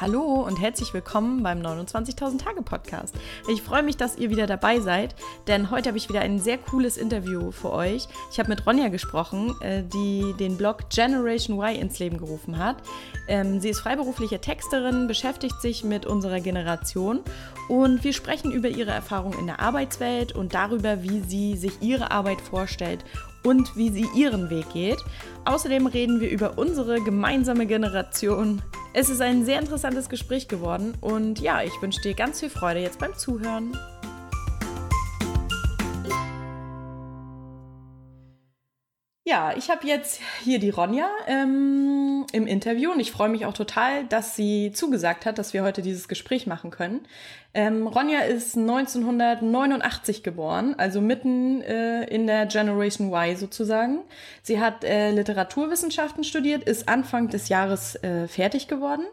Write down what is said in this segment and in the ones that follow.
Hallo und herzlich willkommen beim 29.000 Tage Podcast. Ich freue mich, dass ihr wieder dabei seid, denn heute habe ich wieder ein sehr cooles Interview für euch. Ich habe mit Ronja gesprochen, äh, die den Blog Generation Y ins Leben gerufen hat. Ähm, sie ist freiberufliche Texterin, beschäftigt sich mit unserer Generation und wir sprechen über ihre Erfahrungen in der Arbeitswelt und darüber, wie sie sich ihre Arbeit vorstellt und wie sie ihren Weg geht. Außerdem reden wir über unsere gemeinsame Generation. Es ist ein sehr interessantes Gespräch geworden und ja, ich wünsche dir ganz viel Freude jetzt beim Zuhören. Ja, ich habe jetzt hier die Ronja ähm, im Interview und ich freue mich auch total, dass sie zugesagt hat, dass wir heute dieses Gespräch machen können. Ähm, Ronja ist 1989 geboren, also mitten äh, in der Generation Y sozusagen. Sie hat äh, Literaturwissenschaften studiert, ist Anfang des Jahres äh, fertig geworden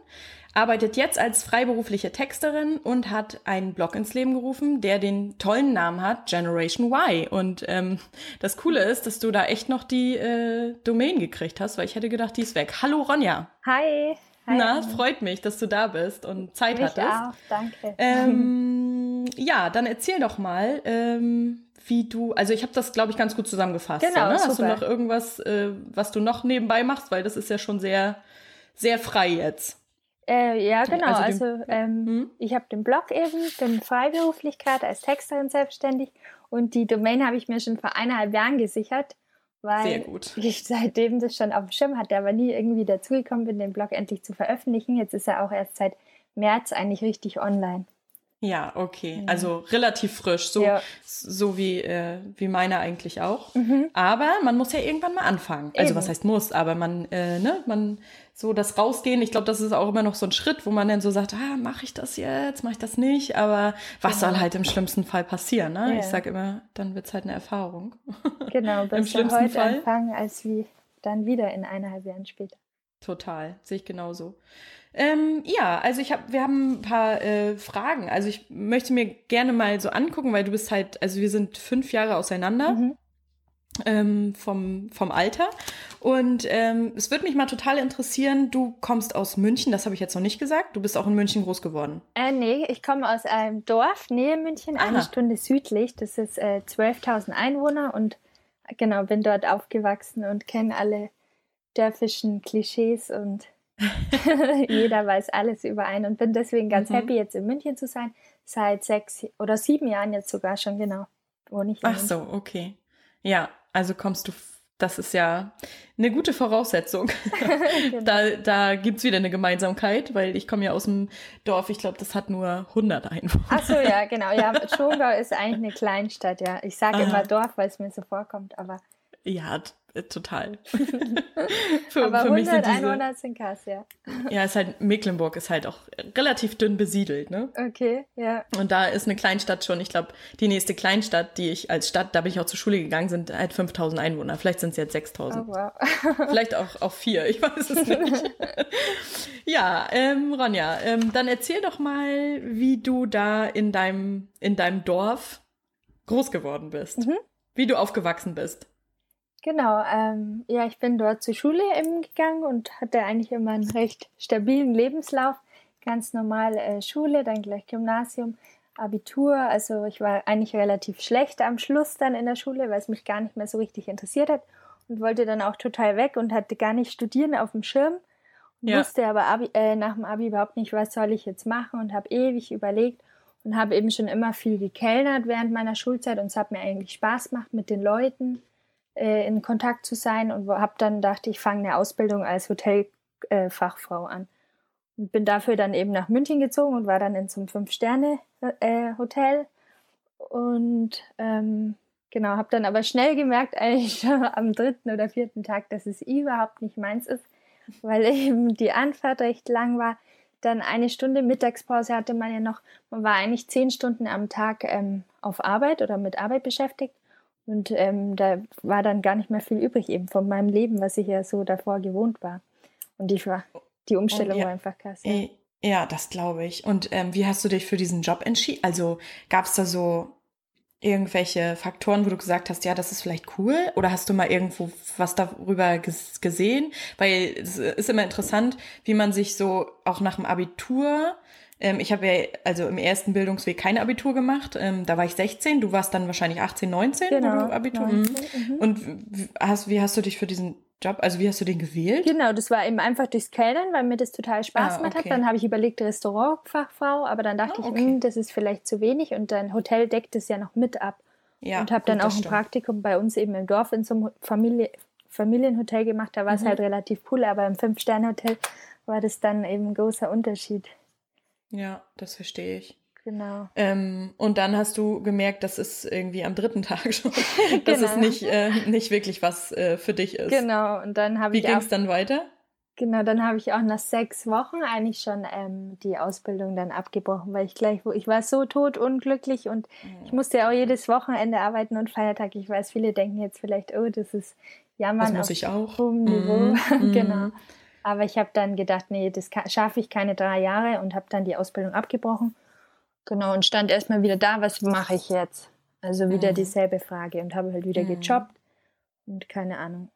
arbeitet jetzt als freiberufliche Texterin und hat einen Blog ins Leben gerufen, der den tollen Namen hat, Generation Y. Und ähm, das Coole ist, dass du da echt noch die äh, Domain gekriegt hast, weil ich hätte gedacht, die ist weg. Hallo Ronja. Hi. Hi Na, freut mich, dass du da bist und Zeit mich hattest. Auch, danke. Ähm, ja, dann erzähl doch mal, ähm, wie du, also ich habe das, glaube ich, ganz gut zusammengefasst. Genau, so, ne? Hast du super. noch irgendwas, äh, was du noch nebenbei machst, weil das ist ja schon sehr, sehr frei jetzt. Äh, ja, genau. Also Also, ähm, Hm? ich habe den Blog eben, bin freiberuflich gerade als Texterin selbstständig und die Domain habe ich mir schon vor eineinhalb Jahren gesichert, weil Sehr gut. ich seitdem das schon auf dem Schirm hatte, aber nie irgendwie dazugekommen bin, den Blog endlich zu veröffentlichen. Jetzt ist er auch erst seit März eigentlich richtig online. Ja, okay. Also relativ frisch, so, Ja. so wie, äh, wie meine eigentlich auch. Mhm. Aber man muss ja irgendwann mal anfangen. Also Eben. was heißt muss, aber man, äh, ne, man, so das Rausgehen, ich glaube, das ist auch immer noch so ein Schritt, wo man dann so sagt, ah, mache ich das jetzt, mache ich das nicht, aber was Genau. soll halt im schlimmsten Fall passieren, ne? Ja. Ich sag immer, dann wird's halt eine Erfahrung. Genau, besser schlimmsten heute Fall. anfangen, als wie dann wieder in eineinhalb Jahren später. Total, sehe ich genauso. Ähm, ja, also ich habe, wir haben ein paar äh, Fragen. Also ich möchte mir gerne mal so angucken, weil du bist halt, also wir sind fünf Jahre auseinander Mhm. Ähm, vom, vom Alter. Und ähm, es würde mich mal total interessieren, du kommst aus München, das habe ich jetzt noch nicht gesagt. Du bist auch in München groß geworden. Äh, nee, ich komme aus einem Dorf nähe München, eine Aha. Stunde südlich. Das ist äh, 12.000 Einwohner und genau, bin dort aufgewachsen und kenne alle dörfischen Klischees und jeder weiß alles über einen und bin deswegen ganz Mhm. happy, jetzt in München zu sein. Seit sechs oder sieben Jahren jetzt sogar schon, genau. Wohne ich Ach so, okay. Ja, also kommst du, das ist ja eine gute Voraussetzung. Genau. Da, da gibt's wieder eine Gemeinsamkeit, weil ich komme ja aus dem Dorf, ich glaube, das hat nur 100 Einwohner. Ach so, ja, genau. Ja, Schongau ist eigentlich eine Kleinstadt, ja. Ich sage Aha. immer Dorf, weil es mir so vorkommt, aber, Ja, total. für, aber für mich 100 sind diese, Einwohner sind krass, ja. ja, ist halt, Mecklenburg ist halt auch relativ dünn besiedelt, ne? Okay, ja. Und da ist eine Kleinstadt schon, ich glaube, die nächste Kleinstadt, die ich als Stadt, da bin ich auch zur Schule gegangen, sind halt 5000 Einwohner. Vielleicht sind es jetzt 6000. Oh, wow. Vielleicht auch, auch vier, ich weiß es nicht. ja, ähm, Ronja, ähm, dann erzähl doch mal, wie du da in deinem, in deinem Dorf groß geworden bist. Mhm. Wie du aufgewachsen bist. Genau, ähm, ja, ich bin dort zur Schule eben gegangen und hatte eigentlich immer einen recht stabilen Lebenslauf. Ganz normal äh, Schule, dann gleich Gymnasium, Abitur. Also ich war eigentlich relativ schlecht am Schluss dann in der Schule, weil es mich gar nicht mehr so richtig interessiert hat und wollte dann auch total weg und hatte gar nicht studieren auf dem Schirm. Und Ja. wusste aber Abi, äh, nach dem Abi überhaupt nicht, was soll ich jetzt machen und habe ewig überlegt und habe eben schon immer viel gekellnert während meiner Schulzeit und es hat mir eigentlich Spaß gemacht mit den Leuten äh, in Kontakt zu sein und habe dann dachte ich fange eine Ausbildung als Hotelfachfrau äh, an und bin dafür dann eben nach München gezogen und war dann in so einem fünf Sterne äh, und ähm, genau habe dann aber schnell gemerkt eigentlich schon am dritten oder vierten Tag, dass es überhaupt nicht meins ist, weil eben die Anfahrt recht lang war. Dann eine Stunde Mittagspause hatte man ja noch. Man war eigentlich zehn Stunden am Tag ähm, auf Arbeit oder mit Arbeit beschäftigt. Und ähm, da war dann gar nicht mehr viel übrig eben von meinem Leben, was ich ja so davor gewohnt war. Und ich war, die Umstellung Und ja, war einfach krass. Ja. Äh, Ja, das glaube ich. Und ähm, wie hast du dich für diesen Job entschieden? Also gab es da so, irgendwelche Faktoren, wo du gesagt hast, ja, das ist vielleicht cool? Oder hast du mal irgendwo was darüber gesehen? Weil es ist immer interessant, wie man sich so auch nach dem Abitur ich habe ja also im ersten Bildungsweg kein Abitur gemacht. Ähm, da war ich 16, du warst dann wahrscheinlich 18, 19, genau, Abitur. 19, mhm. Und hast, wie hast du dich für diesen Job, also wie hast du den gewählt? Genau, das war eben einfach durchs Kellnern, weil mir das total Spaß ah, gemacht okay. hat. Dann habe ich überlegt, Restaurantfachfrau, aber dann dachte ah, okay. ich, mh, das ist vielleicht zu wenig und dein Hotel deckt es ja noch mit ab. Ja, und habe dann auch ein stimmt. Praktikum bei uns eben im Dorf in so einem Familie, Familienhotel gemacht. Da war es mhm. halt relativ cool, aber im Fünf-Sterne-Hotel war das dann eben ein großer Unterschied. Ja, das verstehe ich. Genau. Ähm, und dann hast du gemerkt, das ist irgendwie am dritten Tag schon, dass genau. es nicht, äh, nicht wirklich was äh, für dich ist. Genau, und dann habe ich. Wie ging es dann weiter? Genau, dann habe ich auch nach sechs Wochen eigentlich schon ähm, die Ausbildung dann abgebrochen, weil ich gleich, wo ich war so tot unglücklich und mhm. ich musste ja auch jedes Wochenende arbeiten und Feiertag. Ich weiß, viele denken jetzt vielleicht, oh, das ist Jammern das muss ich auch. hohem Niveau. Mm, genau. Aber ich habe dann gedacht, nee, das schaffe ich keine drei Jahre und habe dann die Ausbildung abgebrochen. Genau, und stand erstmal wieder da, was mache ich jetzt? Also wieder mhm. dieselbe Frage und habe halt wieder mhm. gejobbt und keine Ahnung.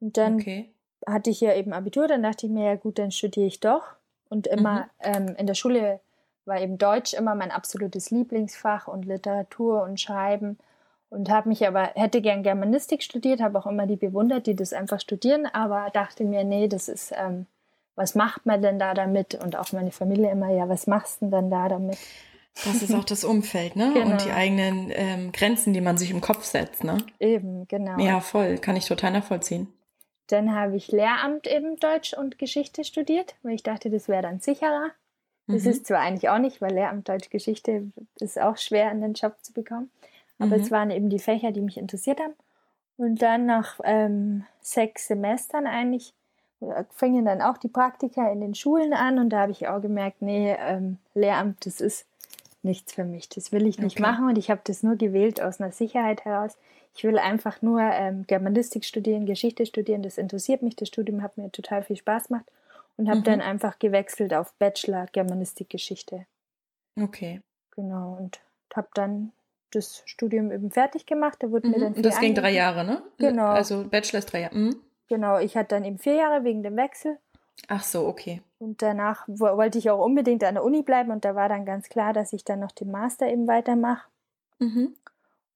Und dann okay. hatte ich ja eben Abitur, dann dachte ich mir, ja gut, dann studiere ich doch. Und immer mhm. ähm, in der Schule war eben Deutsch immer mein absolutes Lieblingsfach und Literatur und Schreiben und habe mich aber, hätte gern Germanistik studiert, habe auch immer die bewundert, die das einfach studieren, aber dachte mir, nee, das ist, ähm, was macht man denn da damit? Und auch meine Familie immer, ja, was machst du denn da damit? Das ist auch das Umfeld, ne? Genau. Und die eigenen ähm, Grenzen, die man sich im Kopf setzt, ne? Eben, genau. Ja, voll, kann ich total nachvollziehen. Dann habe ich Lehramt eben Deutsch und Geschichte studiert, weil ich dachte, das wäre dann sicherer. Das mhm. ist zwar eigentlich auch nicht, weil Lehramt Deutsch Geschichte ist auch schwer in den Job zu bekommen. Aber mhm. es waren eben die Fächer, die mich interessiert haben. Und dann nach ähm, sechs Semestern eigentlich äh, fingen dann auch die Praktika in den Schulen an und da habe ich auch gemerkt, nee, ähm, Lehramt, das ist nichts für mich. Das will ich nicht okay. machen und ich habe das nur gewählt aus einer Sicherheit heraus. Ich will einfach nur ähm, Germanistik studieren, Geschichte studieren. Das interessiert mich. Das Studium hat mir total viel Spaß gemacht und habe mhm. dann einfach gewechselt auf Bachelor Germanistik Geschichte. Okay. Genau und habe dann das Studium eben fertig gemacht. Da wurde mhm. mir dann Und das ging drei Jahre, ne? Genau. Also Bachelor ist drei Jahre. Mhm. Genau, ich hatte dann eben vier Jahre wegen dem Wechsel. Ach so, okay. Und danach wollte ich auch unbedingt an der Uni bleiben und da war dann ganz klar, dass ich dann noch den Master eben weitermache. Mhm.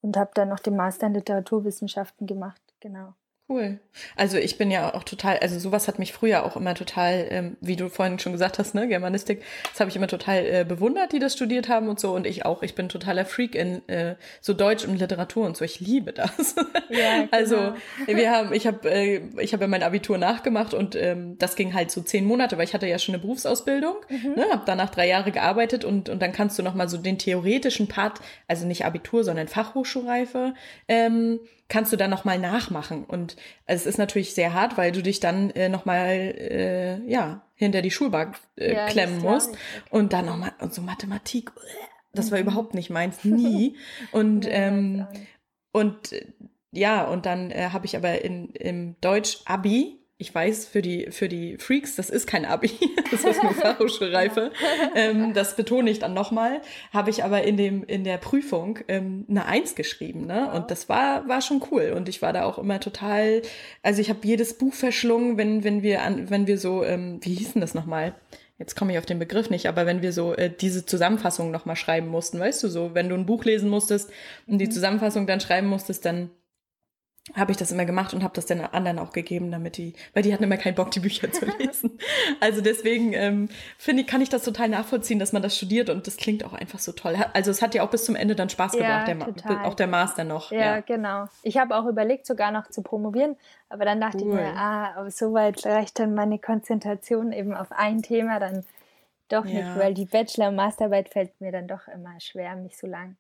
Und habe dann noch den Master in Literaturwissenschaften gemacht, genau. Cool. Also ich bin ja auch total, also sowas hat mich früher auch immer total, ähm, wie du vorhin schon gesagt hast, ne, Germanistik, das habe ich immer total äh, bewundert, die das studiert haben und so. Und ich auch. Ich bin totaler Freak in äh, so Deutsch und Literatur und so. Ich liebe das. Ja, also, genau. Also wir haben, ich habe, äh, ich habe ja mein Abitur nachgemacht und ähm, das ging halt so zehn Monate, weil ich hatte ja schon eine Berufsausbildung, mhm. ne, habe danach drei Jahre gearbeitet und und dann kannst du noch mal so den theoretischen Part, also nicht Abitur, sondern Fachhochschulreife. Ähm, kannst du dann nochmal nachmachen. Und es ist natürlich sehr hart, weil du dich dann äh, nochmal, äh, ja, hinter die Schulbank äh, ja, klemmen musst. Okay. Und dann nochmal, und so Mathematik, das war mhm. überhaupt nicht meins, nie. Und, ähm, und äh, ja, und dann äh, habe ich aber in, im Deutsch-Abi ich weiß, für die, für die Freaks, das ist kein Abi, das ist nur Fachhochschulreife. ähm, das betone ich dann nochmal. Habe ich aber in, dem, in der Prüfung ähm, eine Eins geschrieben. Ne? Und das war, war schon cool. Und ich war da auch immer total, also ich habe jedes Buch verschlungen, wenn, wenn wir an, wenn wir so, ähm, wie hießen das nochmal? Jetzt komme ich auf den Begriff nicht, aber wenn wir so äh, diese Zusammenfassung nochmal schreiben mussten, weißt du so, wenn du ein Buch lesen musstest und die mhm. Zusammenfassung dann schreiben musstest, dann habe ich das immer gemacht und habe das den anderen auch gegeben, damit die, weil die hatten immer keinen Bock, die Bücher zu lesen. also deswegen ähm, finde ich, kann ich das total nachvollziehen, dass man das studiert und das klingt auch einfach so toll. Also es hat ja auch bis zum Ende dann Spaß ja, gebracht, der, auch der Master noch. Ja, ja. genau. Ich habe auch überlegt, sogar noch zu promovieren, aber dann dachte cool. ich mir, ah, so weit reicht dann meine Konzentration eben auf ein Thema dann doch ja. nicht, weil die Bachelor- und Masterarbeit fällt mir dann doch immer schwer, mich so lang.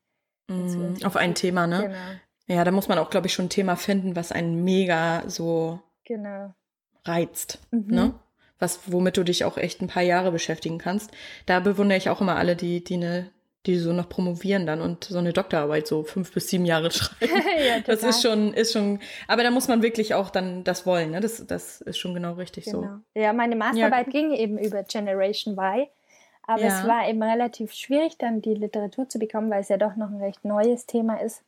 Mm, auf ein Thema, ne? Genau. Ja, da muss man auch, glaube ich, schon ein Thema finden, was einen mega so genau. reizt, mhm. ne? Was, womit du dich auch echt ein paar Jahre beschäftigen kannst. Da bewundere ich auch immer alle, die, die eine die so noch promovieren dann und so eine Doktorarbeit so fünf bis sieben Jahre schreiben. ja. Das ist schon, ist schon, aber da muss man wirklich auch dann das wollen, ne? Das, das ist schon genau richtig genau. so. Ja, meine Masterarbeit ja. ging eben über Generation Y Aber ja. es war eben relativ schwierig, dann die Literatur zu bekommen, weil es ja doch noch ein recht neues Thema ist.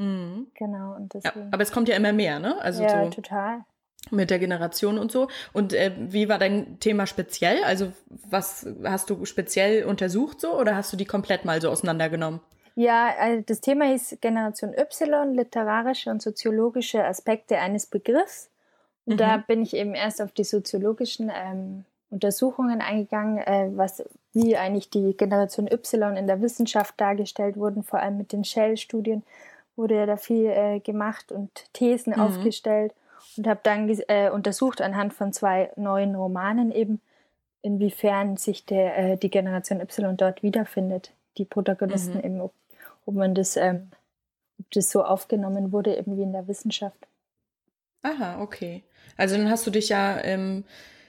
Mhm. Genau. Und Ja, aber es kommt ja immer mehr, ne? Also ja, so total. Mit der Generation und so. Und äh, wie war dein Thema speziell? Also was hast du speziell untersucht so oder hast du die komplett mal so auseinandergenommen? Ja, also das Thema ist Generation Y, literarische und soziologische Aspekte eines Begriffs. Und mhm. da bin ich eben erst auf die soziologischen ähm, Untersuchungen eingegangen, äh, was, wie eigentlich die Generation Y in der Wissenschaft dargestellt wurden, vor allem mit den Shell-Studien wurde ja da viel äh, gemacht und Thesen mhm. aufgestellt und habe dann äh, untersucht anhand von zwei neuen Romanen eben, inwiefern sich der, äh, die Generation Y dort wiederfindet, die Protagonisten mhm. eben, ob, ob man das, ähm, ob das so aufgenommen wurde, eben wie in der Wissenschaft. Aha, okay. Also dann hast du dich ja ähm,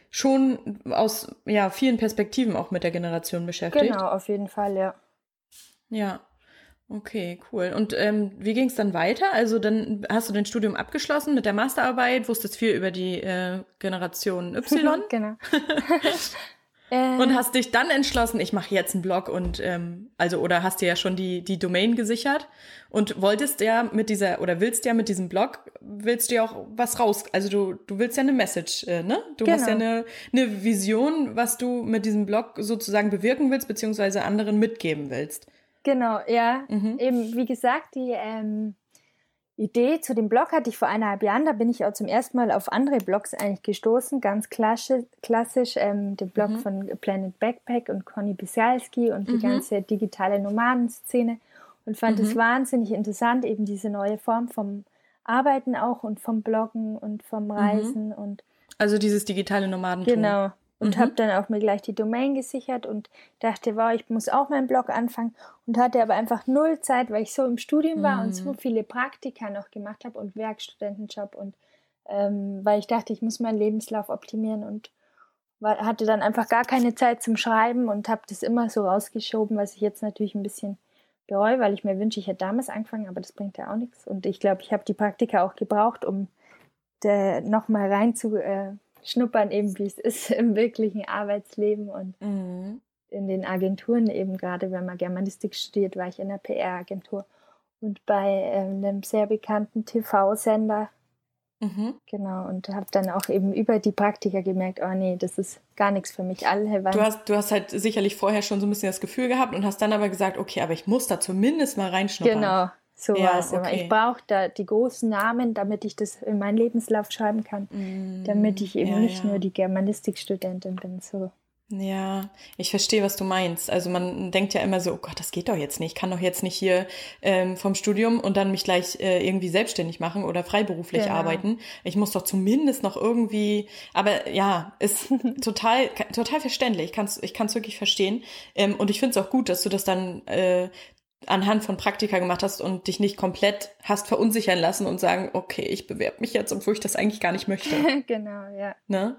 schon aus ja, vielen Perspektiven auch mit der Generation beschäftigt. Genau, auf jeden Fall, ja. Ja, okay, cool. Und ähm, wie ging es dann weiter? Also dann hast du dein Studium abgeschlossen mit der Masterarbeit, wusstest viel über die äh, Generation Y. genau. Und äh. hast dich dann entschlossen, ich mache jetzt einen Blog und ähm, also oder hast dir ja schon die die Domain gesichert und wolltest ja mit dieser oder willst ja mit diesem Blog willst du ja auch was raus, also du du willst ja eine Message, äh, ne? Du genau. hast ja genau. eine eine Vision, was du mit diesem Blog sozusagen bewirken willst beziehungsweise anderen mitgeben willst. Genau, ja. Mhm. Eben wie gesagt die ähm, Idee zu dem Blog hatte ich vor eineinhalb Jahren. Da bin ich auch zum ersten Mal auf andere Blogs eigentlich gestoßen. Ganz klassisch, klassisch ähm, den Blog mhm. von Planet Backpack und Conny Bisalski und die mhm. ganze digitale Nomadenszene. Und fand es mhm. wahnsinnig interessant, eben diese neue Form vom Arbeiten auch und vom Bloggen und vom mhm. Reisen und also dieses digitale Nomadentum. Genau, und mhm. habe dann auch mir gleich die Domain gesichert und dachte, wow, ich muss auch meinen Blog anfangen und hatte aber einfach null Zeit, weil ich so im Studium war mhm. und so mhm. viele Praktika noch gemacht habe und Werkstudentenjob und ähm, weil ich dachte, ich muss meinen Lebenslauf optimieren und war, hatte dann einfach gar keine Zeit zum Schreiben und habe das immer so rausgeschoben, was ich jetzt natürlich ein bisschen bereue, weil ich mir wünsche, ich hätte damals angefangen, aber das bringt ja auch nichts. Und ich glaube, ich habe die Praktika auch gebraucht, um nochmal rein zu, äh, schnuppern eben, wie es ist im wirklichen Arbeitsleben und mhm. in den Agenturen eben gerade, wenn man Germanistik studiert, war ich in der PR-Agentur und bei ähm, einem sehr bekannten TV-Sender. Mhm. Genau, und habe dann auch eben über die Praktika gemerkt, oh nee, das ist gar nichts für mich. Alle du hast, du hast halt sicherlich vorher schon so ein bisschen das Gefühl gehabt und hast dann aber gesagt, okay, aber ich muss da zumindest mal reinschnuppern. Genau, so ja, was. Okay. Ich brauche da die großen Namen, damit ich das in meinen Lebenslauf schreiben kann, mm, damit ich eben ja, nicht ja. nur die Germanistikstudentin bin. So. Ja, ich verstehe, was du meinst. Also man denkt ja immer so, oh Gott, das geht doch jetzt nicht. Ich kann doch jetzt nicht hier ähm, vom Studium und dann mich gleich äh, irgendwie selbstständig machen oder freiberuflich genau. arbeiten. Ich muss doch zumindest noch irgendwie, aber ja, ist total, total verständlich. Ich kann es ich kann's wirklich verstehen. Ähm, und ich finde es auch gut, dass du das dann äh, anhand von Praktika gemacht hast und dich nicht komplett hast verunsichern lassen und sagen, okay, ich bewerbe mich jetzt, obwohl ich das eigentlich gar nicht möchte. genau, ja. Ne?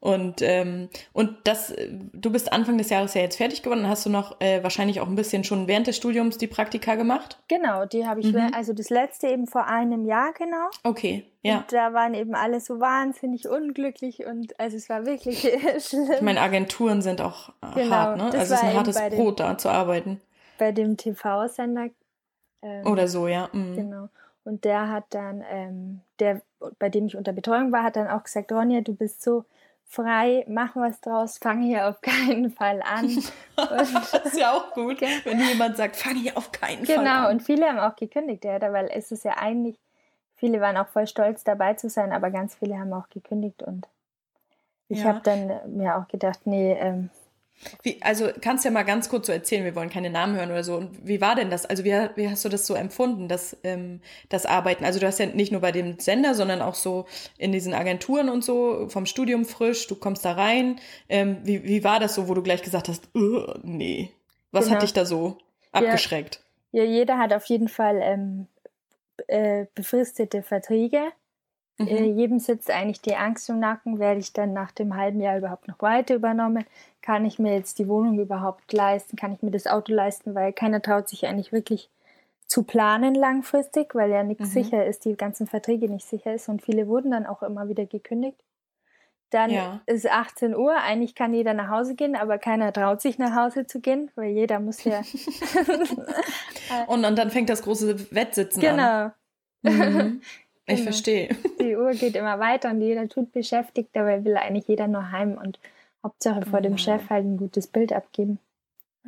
Und ähm, und das, du bist Anfang des Jahres ja jetzt fertig geworden. Hast du noch äh, wahrscheinlich auch ein bisschen schon während des Studiums die Praktika gemacht? Genau, die habe ich, mhm. also das letzte eben vor einem Jahr genau. Okay, ja. Und da waren eben alle so wahnsinnig unglücklich und also es war wirklich schlimm. Ich meine, Agenturen sind auch genau, hart, ne? Also es ist ein hartes Brot, da zu arbeiten bei dem TV-Sender. Ähm, Oder so, ja. Mhm. Genau. Und der hat dann, ähm, der, bei dem ich unter Betreuung war, hat dann auch gesagt, Ronja, du bist so frei, mach was draus, fang hier auf keinen Fall an. das ist ja auch gut, wenn jemand sagt, fang hier auf keinen genau, Fall an. Genau, und viele haben auch gekündigt, ja, weil es ist ja eigentlich, viele waren auch voll stolz dabei zu sein, aber ganz viele haben auch gekündigt und ich ja. habe dann mir auch gedacht, nee, ähm, wie, also kannst du ja mal ganz kurz so erzählen, wir wollen keine Namen hören oder so. Und wie war denn das? Also wie, wie hast du das so empfunden, das, ähm, das Arbeiten? Also du hast ja nicht nur bei dem Sender, sondern auch so in diesen Agenturen und so, vom Studium frisch, du kommst da rein. Ähm, wie, wie war das so, wo du gleich gesagt hast, nee. Was genau. hat dich da so abgeschreckt? Ja, ja, jeder hat auf jeden Fall ähm, äh, befristete Verträge. Mhm. Äh, jedem sitzt eigentlich die Angst im Nacken, werde ich dann nach dem halben Jahr überhaupt noch weiter übernommen? Kann ich mir jetzt die Wohnung überhaupt leisten? Kann ich mir das Auto leisten? Weil keiner traut sich eigentlich wirklich zu planen langfristig, weil ja nichts mhm. sicher ist, die ganzen Verträge nicht sicher ist und viele wurden dann auch immer wieder gekündigt. Dann ja. ist 18 Uhr, eigentlich kann jeder nach Hause gehen, aber keiner traut sich nach Hause zu gehen, weil jeder muss ja. und, und dann fängt das große Wettsitzen genau. an. Mhm. Ich genau. verstehe. Die Uhr geht immer weiter und jeder tut beschäftigt, dabei will eigentlich jeder nur heim und Hauptsache vor dem Chef halt ein gutes Bild abgeben.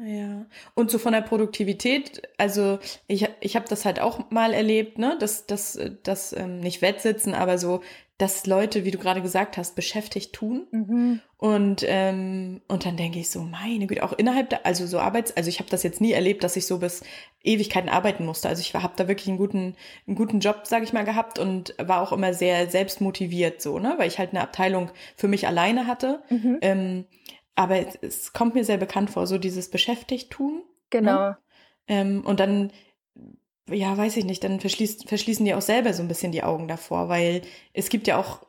Ja, und so von der Produktivität, also ich, ich habe das halt auch mal erlebt, ne, dass das, das ähm, nicht Wettsitzen, aber so, dass Leute, wie du gerade gesagt hast, beschäftigt tun. Mhm. Und, ähm, und dann denke ich so, meine Güte, auch innerhalb der, also so Arbeits, also ich habe das jetzt nie erlebt, dass ich so bis Ewigkeiten arbeiten musste. Also ich habe da wirklich einen guten, einen guten Job, sage ich mal, gehabt und war auch immer sehr selbstmotiviert so, ne, weil ich halt eine Abteilung für mich alleine hatte. Mhm. Ähm, aber es, kommt mir sehr bekannt vor, so dieses Beschäftigt-Tun. Genau. Ne? Ähm, und dann, ja, weiß ich nicht, dann verschließt, verschließen die auch selber so ein bisschen die Augen davor, weil es gibt ja auch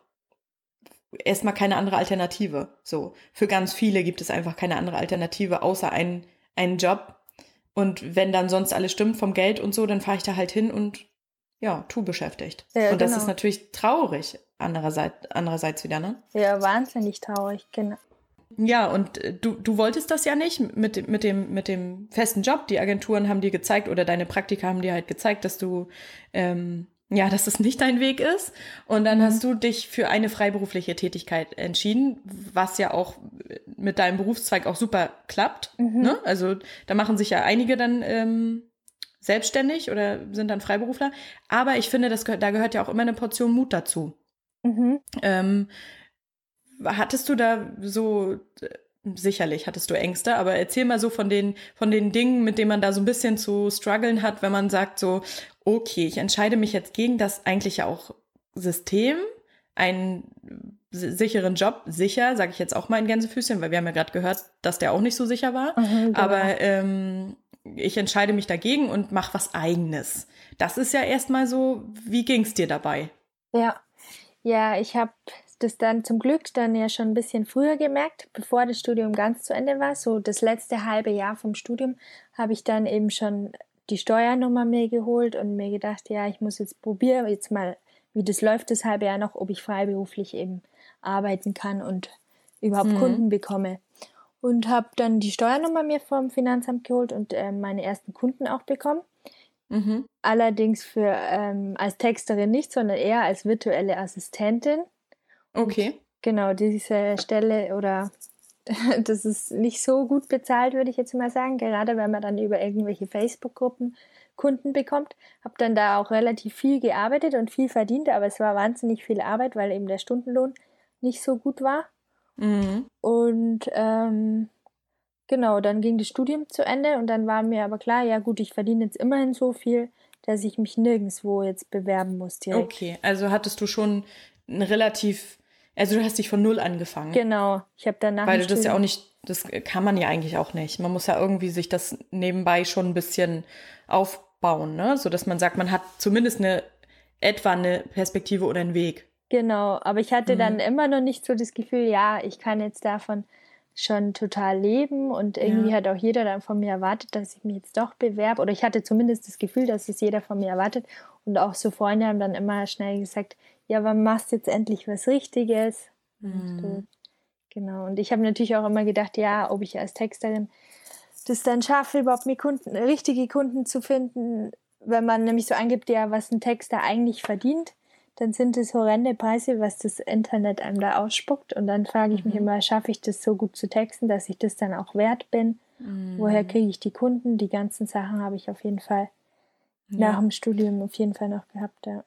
erstmal keine andere Alternative. So, für ganz viele gibt es einfach keine andere Alternative, außer einen, einen Job. Und wenn dann sonst alles stimmt vom Geld und so, dann fahre ich da halt hin und ja, tu beschäftigt. Ja, und das genau. ist natürlich traurig, andererseits, andererseits wieder, ne? Ja, wahnsinnig traurig, genau. Ja, und äh, du, du wolltest das ja nicht mit, dem mit, dem, mit dem festen Job. Die Agenturen haben dir gezeigt oder deine Praktika haben dir halt gezeigt, dass du, ähm, ja, dass es nicht dein Weg ist. Und dann mhm. hast du dich für eine freiberufliche Tätigkeit entschieden, was ja auch mit deinem Berufszweig auch super klappt. Mhm. Ne? Also da machen sich ja einige dann ähm, selbstständig oder sind dann Freiberufler. Aber ich finde, das da gehört ja auch immer eine Portion Mut dazu. Mhm. Ähm, Hattest du da so, sicherlich hattest du Ängste, aber erzähl mal so von den, von den Dingen, mit denen man da so ein bisschen zu strugglen hat, wenn man sagt so, okay, ich entscheide mich jetzt gegen das eigentlich ja auch System, einen sicheren Job, sicher, sage ich jetzt auch mal in Gänsefüßchen, weil wir haben ja gerade gehört, dass der auch nicht so sicher war. Mhm, genau. Aber ähm, ich entscheide mich dagegen und mache was eigenes. Das ist ja erstmal so, wie ging es dir dabei? Ja, ja, ich habe das dann zum Glück dann ja schon ein bisschen früher gemerkt, bevor das Studium ganz zu Ende war. So das letzte halbe Jahr vom Studium habe ich dann eben schon die Steuernummer mir geholt und mir gedacht, ja, ich muss jetzt probieren, jetzt mal, wie das läuft, das halbe Jahr noch, ob ich freiberuflich eben arbeiten kann und überhaupt mhm. Kunden bekomme. Und habe dann die Steuernummer mir vom Finanzamt geholt und äh, meine ersten Kunden auch bekommen. Mhm. Allerdings für ähm, als Texterin nicht, sondern eher als virtuelle Assistentin. Okay. Und genau, diese Stelle oder das ist nicht so gut bezahlt, würde ich jetzt mal sagen, gerade wenn man dann über irgendwelche Facebook-Gruppen Kunden bekommt. Habe dann da auch relativ viel gearbeitet und viel verdient, aber es war wahnsinnig viel Arbeit, weil eben der Stundenlohn nicht so gut war. Mhm. Und ähm, genau, dann ging das Studium zu Ende und dann war mir aber klar, ja gut, ich verdiene jetzt immerhin so viel, dass ich mich nirgendwo jetzt bewerben muss direkt. Okay, also hattest du schon relativ also du hast dich von null angefangen. Genau. Ich habe danach. Weil du das ja auch nicht, das kann man ja eigentlich auch nicht. Man muss ja irgendwie sich das nebenbei schon ein bisschen aufbauen, ne? So dass man sagt, man hat zumindest eine etwa eine Perspektive oder einen Weg. Genau, aber ich hatte mhm. dann immer noch nicht so das Gefühl, ja, ich kann jetzt davon schon total leben und irgendwie ja. hat auch jeder dann von mir erwartet, dass ich mich jetzt doch bewerbe oder ich hatte zumindest das Gefühl, dass es jeder von mir erwartet und auch so Freunde haben dann immer schnell gesagt, ja, wann machst du jetzt endlich was Richtiges? Mhm. Und, genau. Und ich habe natürlich auch immer gedacht, ja, ob ich als Texterin das dann schaffe, überhaupt mir Kunden, richtige Kunden zu finden, wenn man nämlich so angibt, ja, was ein Texter eigentlich verdient, dann sind es horrende Preise, was das Internet einem da ausspuckt. Und dann frage ich mich mhm. immer, schaffe ich das so gut zu texten, dass ich das dann auch wert bin? Mhm. Woher kriege ich die Kunden? Die ganzen Sachen habe ich auf jeden Fall ja. nach dem Studium auf jeden Fall noch gehabt, ja.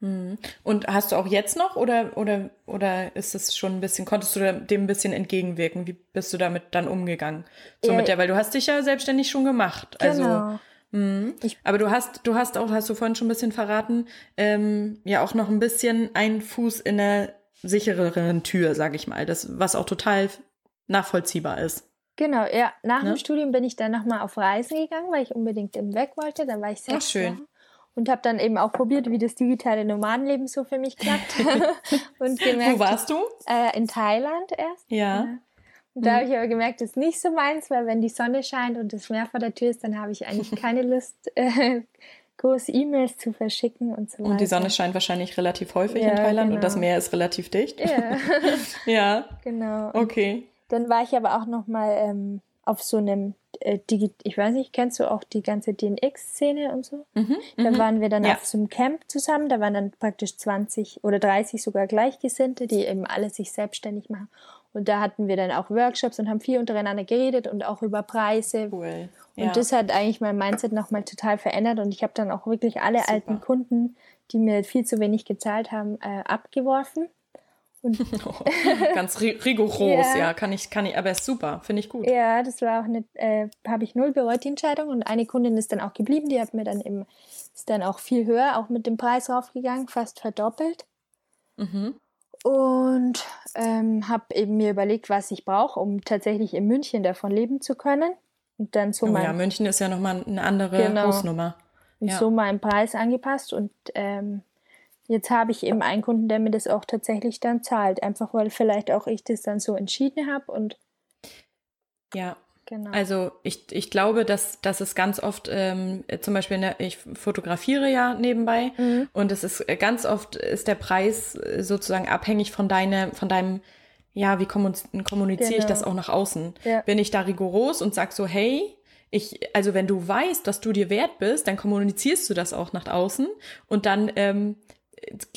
Mhm. Und hast du auch jetzt noch oder, oder, oder ist es schon ein bisschen, konntest du dem ein bisschen entgegenwirken? Wie bist du damit dann umgegangen? So ja, mit der, weil du hast dich ja selbstständig schon gemacht. Also, genau. Also, aber du hast, du hast auch, hast du vorhin schon ein bisschen verraten, ähm, ja auch noch ein bisschen einen Fuß in der sichereren Tür, sag ich mal, das, was auch total nachvollziehbar ist. Genau, ja. Nach ne? dem Studium bin ich dann nochmal auf Reisen gegangen, weil ich unbedingt im weg wollte. Dann war ich sechs Ach, schön. Wochen und habe dann eben auch probiert, wie das digitale Nomadenleben so für mich klappt. und gemerkt, Wo warst du? Äh, in Thailand erst. Ja. ja. Und da mhm. habe ich aber gemerkt, das ist nicht so meins, weil wenn die Sonne scheint und das Meer vor der Tür ist, dann habe ich eigentlich keine Lust, äh, groß E-Mails zu verschicken und so weiter. Und die Sonne scheint wahrscheinlich relativ häufig ja, in Thailand genau. und das genau. Meer ist relativ dicht. Ja, ja. genau. Und okay. Dann war ich aber auch noch mal ähm, auf so einem äh, Digi ich weiß nicht, kennst du auch die ganze DNX-Szene und so? Mhm, da mhm. waren wir dann ja. auf so einem Camp zusammen, da waren dann praktisch 20 oder 30 sogar Gleichgesinnte, die eben alle sich selbstständig machen. Und da hatten wir dann auch Workshops und haben viel untereinander geredet und auch über Preise. Cool. Ja. Und das hat eigentlich mein Mindset nochmal total verändert und ich habe dann auch wirklich alle Super. alten Kunden, die mir viel zu wenig gezahlt haben, äh, abgeworfen Ganz rigoros, ja. ja. kann ich, kann ich, aber ist super, finde ich gut. Ja, das war auch eine, äh, habe ich null bereut, die Entscheidung. Und eine Kundin ist dann auch geblieben, die hat mir dann eben, ist dann auch viel höher, auch mit dem Preis raufgegangen, fast verdoppelt. Mhm. Und ähm, habe eben mir überlegt, was ich brauche, um tatsächlich in München davon leben zu können. Und dann so oh, mein, ja, München ist ja nochmal eine andere genau. Hausnummer. Und ja. so meinen Preis angepasst und ähm, Jetzt habe ich eben einen Kunden, der mir das auch tatsächlich dann zahlt, einfach weil vielleicht auch ich das dann so entschieden habe und ja. Genau. Also ich, ich glaube, dass, dass es ganz oft, ähm, zum Beispiel, ne, ich fotografiere ja nebenbei mhm. und es ist äh, ganz oft ist der Preis äh, sozusagen abhängig von deine, von deinem, ja, wie kommuniziere genau. ich das auch nach außen? Ja. Bin ich da rigoros und sag so, hey, ich, also wenn du weißt, dass du dir wert bist, dann kommunizierst du das auch nach außen und dann ähm,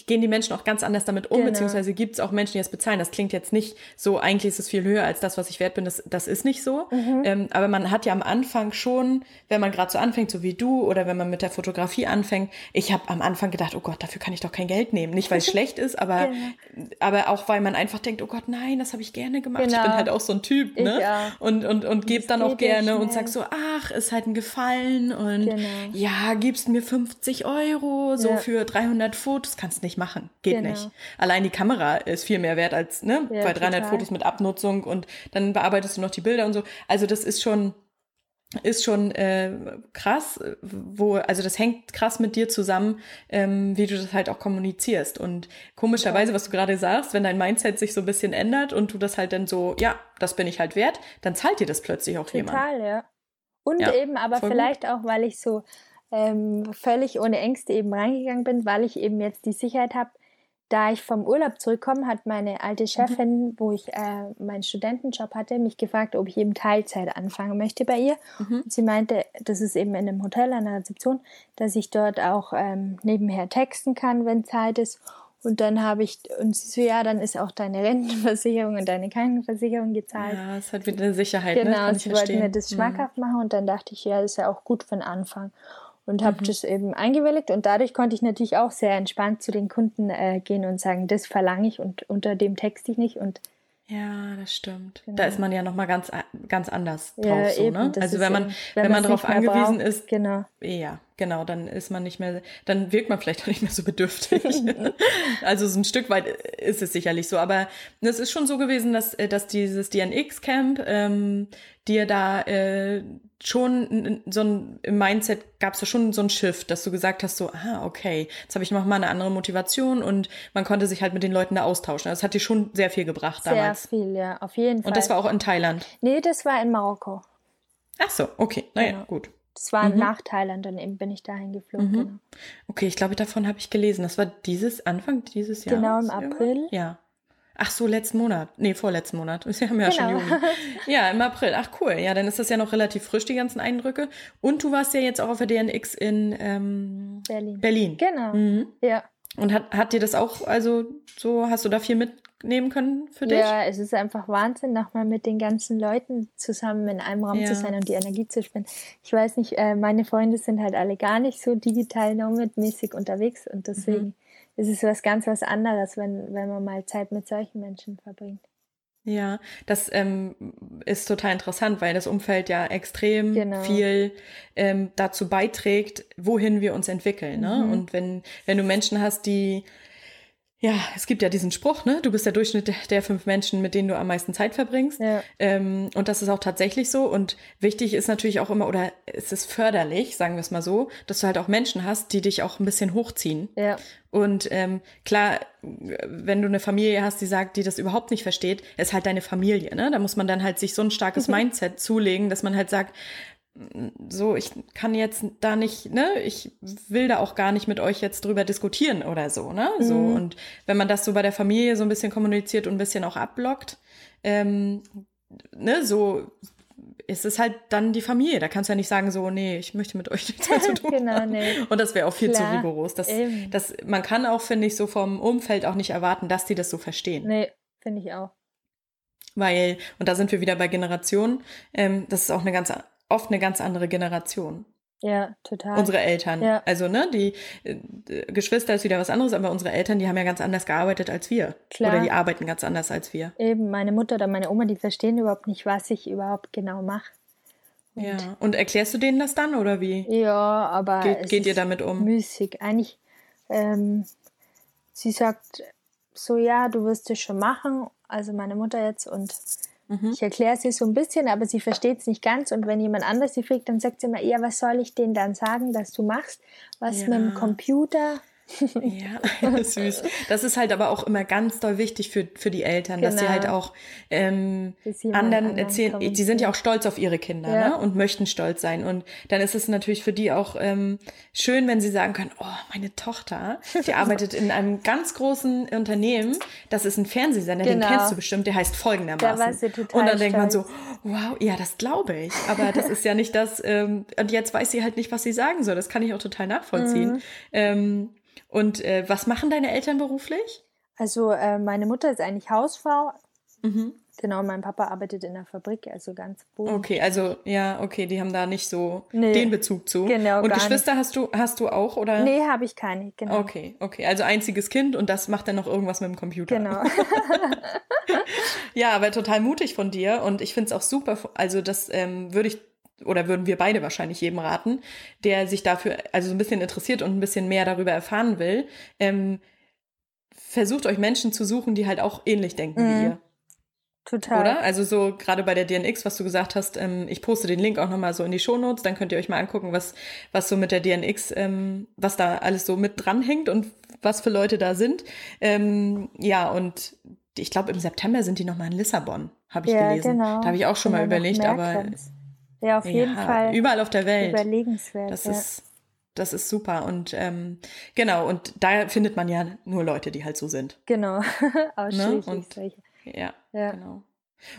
gehen die Menschen auch ganz anders damit um, genau. beziehungsweise gibt es auch Menschen, die das bezahlen. Das klingt jetzt nicht so, eigentlich ist es viel höher als das, was ich wert bin. Das, das ist nicht so. Mhm. Ähm, aber man hat ja am Anfang schon, wenn man gerade so anfängt, so wie du, oder wenn man mit der Fotografie anfängt, ich habe am Anfang gedacht, oh Gott, dafür kann ich doch kein Geld nehmen. Nicht, weil es schlecht ist, aber, genau. aber auch, weil man einfach denkt, oh Gott, nein, das habe ich gerne gemacht. Genau. Ich bin halt auch so ein Typ, ne? Ja. Und, und, und gebe dann auch gerne und sag so, ach, ist halt ein Gefallen und genau. ja, gibst mir 50 Euro so ja. für 300 Fotos kannst nicht machen. Geht genau. nicht. Allein die Kamera ist viel mehr wert als, ne, ja, bei 300 total. Fotos mit Abnutzung und dann bearbeitest du noch die Bilder und so. Also das ist schon, ist schon äh, krass, wo, also das hängt krass mit dir zusammen, ähm, wie du das halt auch kommunizierst. Und komischerweise, was du gerade sagst, wenn dein Mindset sich so ein bisschen ändert und du das halt dann so, ja, das bin ich halt wert, dann zahlt dir das plötzlich auch Total, jemand. Total, ja. Und ja, eben aber vielleicht gut. auch, weil ich so ähm, völlig ohne Ängste eben reingegangen bin, weil ich eben jetzt die Sicherheit habe, da ich vom Urlaub zurückkomme, hat meine alte mhm. Chefin, mhm. wo ich äh, meinen Studentenjob hatte, mich gefragt, ob ich eben Teilzeit anfangen möchte bei ihr. Mhm. Und sie meinte, das ist eben in einem Hotel an der Rezeption, dass ich dort auch ähm, nebenher texten kann, wenn Zeit ist. Und dann habe ich, und sie so, ja, dann ist auch deine Rentenversicherung und deine Krankenversicherung gezahlt. Ja, es hat wieder eine Sicherheit. Genau, ne? Sie wollten mir das mhm. schmackhaft mhm. machen und dann dachte ich, ja, das ist ja auch gut für den Anfang und habe mhm. das eben eingewilligt und dadurch konnte ich natürlich auch sehr entspannt zu den Kunden äh, gehen und sagen, das verlange ich und unter dem texte ich nicht und ja, das stimmt. Genau. Da ist man ja noch mal ganz ganz anders drauf ja, so, ne? Also wenn man eben, wenn, wenn man darauf angewiesen braucht, ist, genau. Ja, genau, dann ist man nicht mehr dann wirkt man vielleicht auch nicht mehr so bedürftig. also so ein Stück weit ist es sicherlich so, aber es ist schon so gewesen, dass dass dieses DNX Camp ähm, dir da äh, schon so ein im Mindset gab es schon so ein Shift, dass du gesagt hast so ah okay jetzt habe ich noch mal eine andere Motivation und man konnte sich halt mit den Leuten da austauschen. Also das hat dir schon sehr viel gebracht sehr damals. Sehr viel, ja, auf jeden Fall. Und das war auch in Thailand. Nee, das war in Marokko. Ach so, okay, naja, genau. gut. Das war mhm. nach Thailand, dann eben bin ich dahin geflogen. Mhm. Genau. Okay, ich glaube, davon habe ich gelesen. Das war dieses Anfang dieses Jahres. Genau im April. Ja. Ach so, letzten Monat. Nee, vorletzten Monat. Wir haben ja genau. schon Juni. Ja, im April. Ach cool. Ja, dann ist das ja noch relativ frisch, die ganzen Eindrücke. Und du warst ja jetzt auch auf der DNX in ähm, Berlin. Berlin. Genau. Mhm. Ja. Und hat, hat dir das auch, also so, hast du da viel mitnehmen können für dich? Ja, es ist einfach Wahnsinn, nochmal mit den ganzen Leuten zusammen in einem Raum ja. zu sein und die Energie zu spenden. Ich weiß nicht, äh, meine Freunde sind halt alle gar nicht so digital nomad-mäßig unterwegs und deswegen mhm es ist was ganz was anderes, wenn, wenn man mal Zeit mit solchen Menschen verbringt. Ja, das ähm, ist total interessant, weil das Umfeld ja extrem genau. viel ähm, dazu beiträgt, wohin wir uns entwickeln. Ne? Mhm. Und wenn, wenn du Menschen hast, die ja, es gibt ja diesen Spruch, ne? Du bist der Durchschnitt der, fünf Menschen, mit denen du am meisten Zeit verbringst. Ja. Ähm, und das ist auch tatsächlich so. Und wichtig ist natürlich auch immer, oder es ist förderlich, sagen wir es mal so, dass du halt auch Menschen hast, die dich auch ein bisschen hochziehen. Ja. Und ähm, klar, wenn du eine Familie hast, die sagt, die das überhaupt nicht versteht, ist halt deine Familie, ne? Da muss man dann halt sich so ein starkes Mindset zulegen, dass man halt sagt, so, ich kann jetzt da nicht, ne, ich will da auch gar nicht mit euch jetzt drüber diskutieren oder so, ne? So, Mhm. und wenn man das so bei der Familie so ein bisschen kommuniziert und ein bisschen auch abblockt, ähm, ne, so ist es halt dann die Familie. Da kannst du ja nicht sagen, so, nee, ich möchte mit euch nichts mehr zu tun Genau, nee. Und das wäre auch viel Klar, zu rigoros. Das, eben. das, man kann auch, finde ich, so vom Umfeld auch nicht erwarten, dass die das so verstehen. Nee, finde ich auch. Weil, und da sind wir wieder bei Generationen, ähm, das ist auch eine ganz, oft eine ganz andere Generation. Ja, total. Unsere Eltern. Ja. Also, ne, die äh, Geschwister ist wieder was anderes, aber unsere Eltern, die haben ja ganz anders gearbeitet als wir. Klar. Oder die arbeiten ganz anders als wir. Eben, meine Mutter oder meine Oma, die verstehen überhaupt nicht, was ich überhaupt genau mache. Und- Ja. Und erklärst du denen das dann oder wie? Ja, aber Geht- es geht ihr damit um? Müßig. Eigentlich, ähm, sie sagt so, ja, du wirst es schon machen, also meine Mutter jetzt, und Mhm. ich erkläre sie so ein bisschen, aber sie versteht es nicht ganz. Und wenn jemand anders sie fragt, dann sagt sie immer, ja, was soll ich denen dann sagen, dass du machst? Was Ja. mit dem Computer? Ja, süß. Das ist halt aber auch immer ganz doll wichtig für, für die Eltern, dass sie Genau. halt auch ähm, anderen erzählen, die sind ja auch stolz auf ihre Kinder Ja. ne? und möchten stolz sein. Und dann ist es natürlich für die auch ähm, schön, wenn sie sagen können, oh, meine Tochter, die arbeitet in einem ganz großen Unternehmen, das ist ein Fernsehsender, den Genau. kennst du bestimmt, der heißt folgendermaßen. Da und dann denkt man so, wow, ja, das glaube ich. Aber das ist ja nicht das, ähm, und jetzt weiß sie halt nicht, was sie sagen soll. Das kann ich auch total nachvollziehen. Mhm. Ähm, und äh, was machen deine Eltern beruflich? Also äh, meine Mutter ist eigentlich Hausfrau. Mhm. Genau, mein Papa arbeitet in der Fabrik, also ganz boden. Okay, also ja, okay, die haben da nicht so Nee. den Bezug zu. Genau, Und Geschwister hast du hast du auch oder? Nee, habe ich keine, genau. Okay, okay, also einziges Kind und das macht dann noch irgendwas mit dem Computer. Genau. Ja, aber total mutig von dir und ich finde es auch super. Also das ähm, würde ich oder würden wir beide wahrscheinlich jedem raten, der sich dafür also so ein bisschen interessiert und ein bisschen mehr darüber erfahren will. Ähm, versucht euch Menschen zu suchen, die halt auch ähnlich denken wie Mhm. ihr. Total. Oder? Also so gerade bei der DNX, was du gesagt hast, ähm, ich poste den Link auch nochmal so in die Shownotes, dann könnt ihr euch mal angucken, was, was so mit der DNX, ähm, was da alles so mit dranhängt und was für Leute da sind. Ähm, ja, und ich glaube, im September sind die nochmal in Lissabon, habe ich ja, gelesen. genau. Da habe ich auch schon mal Genau, überlegt, aber Merkranz. Ja, auf jeden ja, Fall überall auf der Welt. überlegenswert. Das ja. ist, das ist super. Und ähm, genau, und da findet man ja nur Leute, die halt so sind. Genau, ausschließlich Ne? Und- solche. Ja, Ja. genau.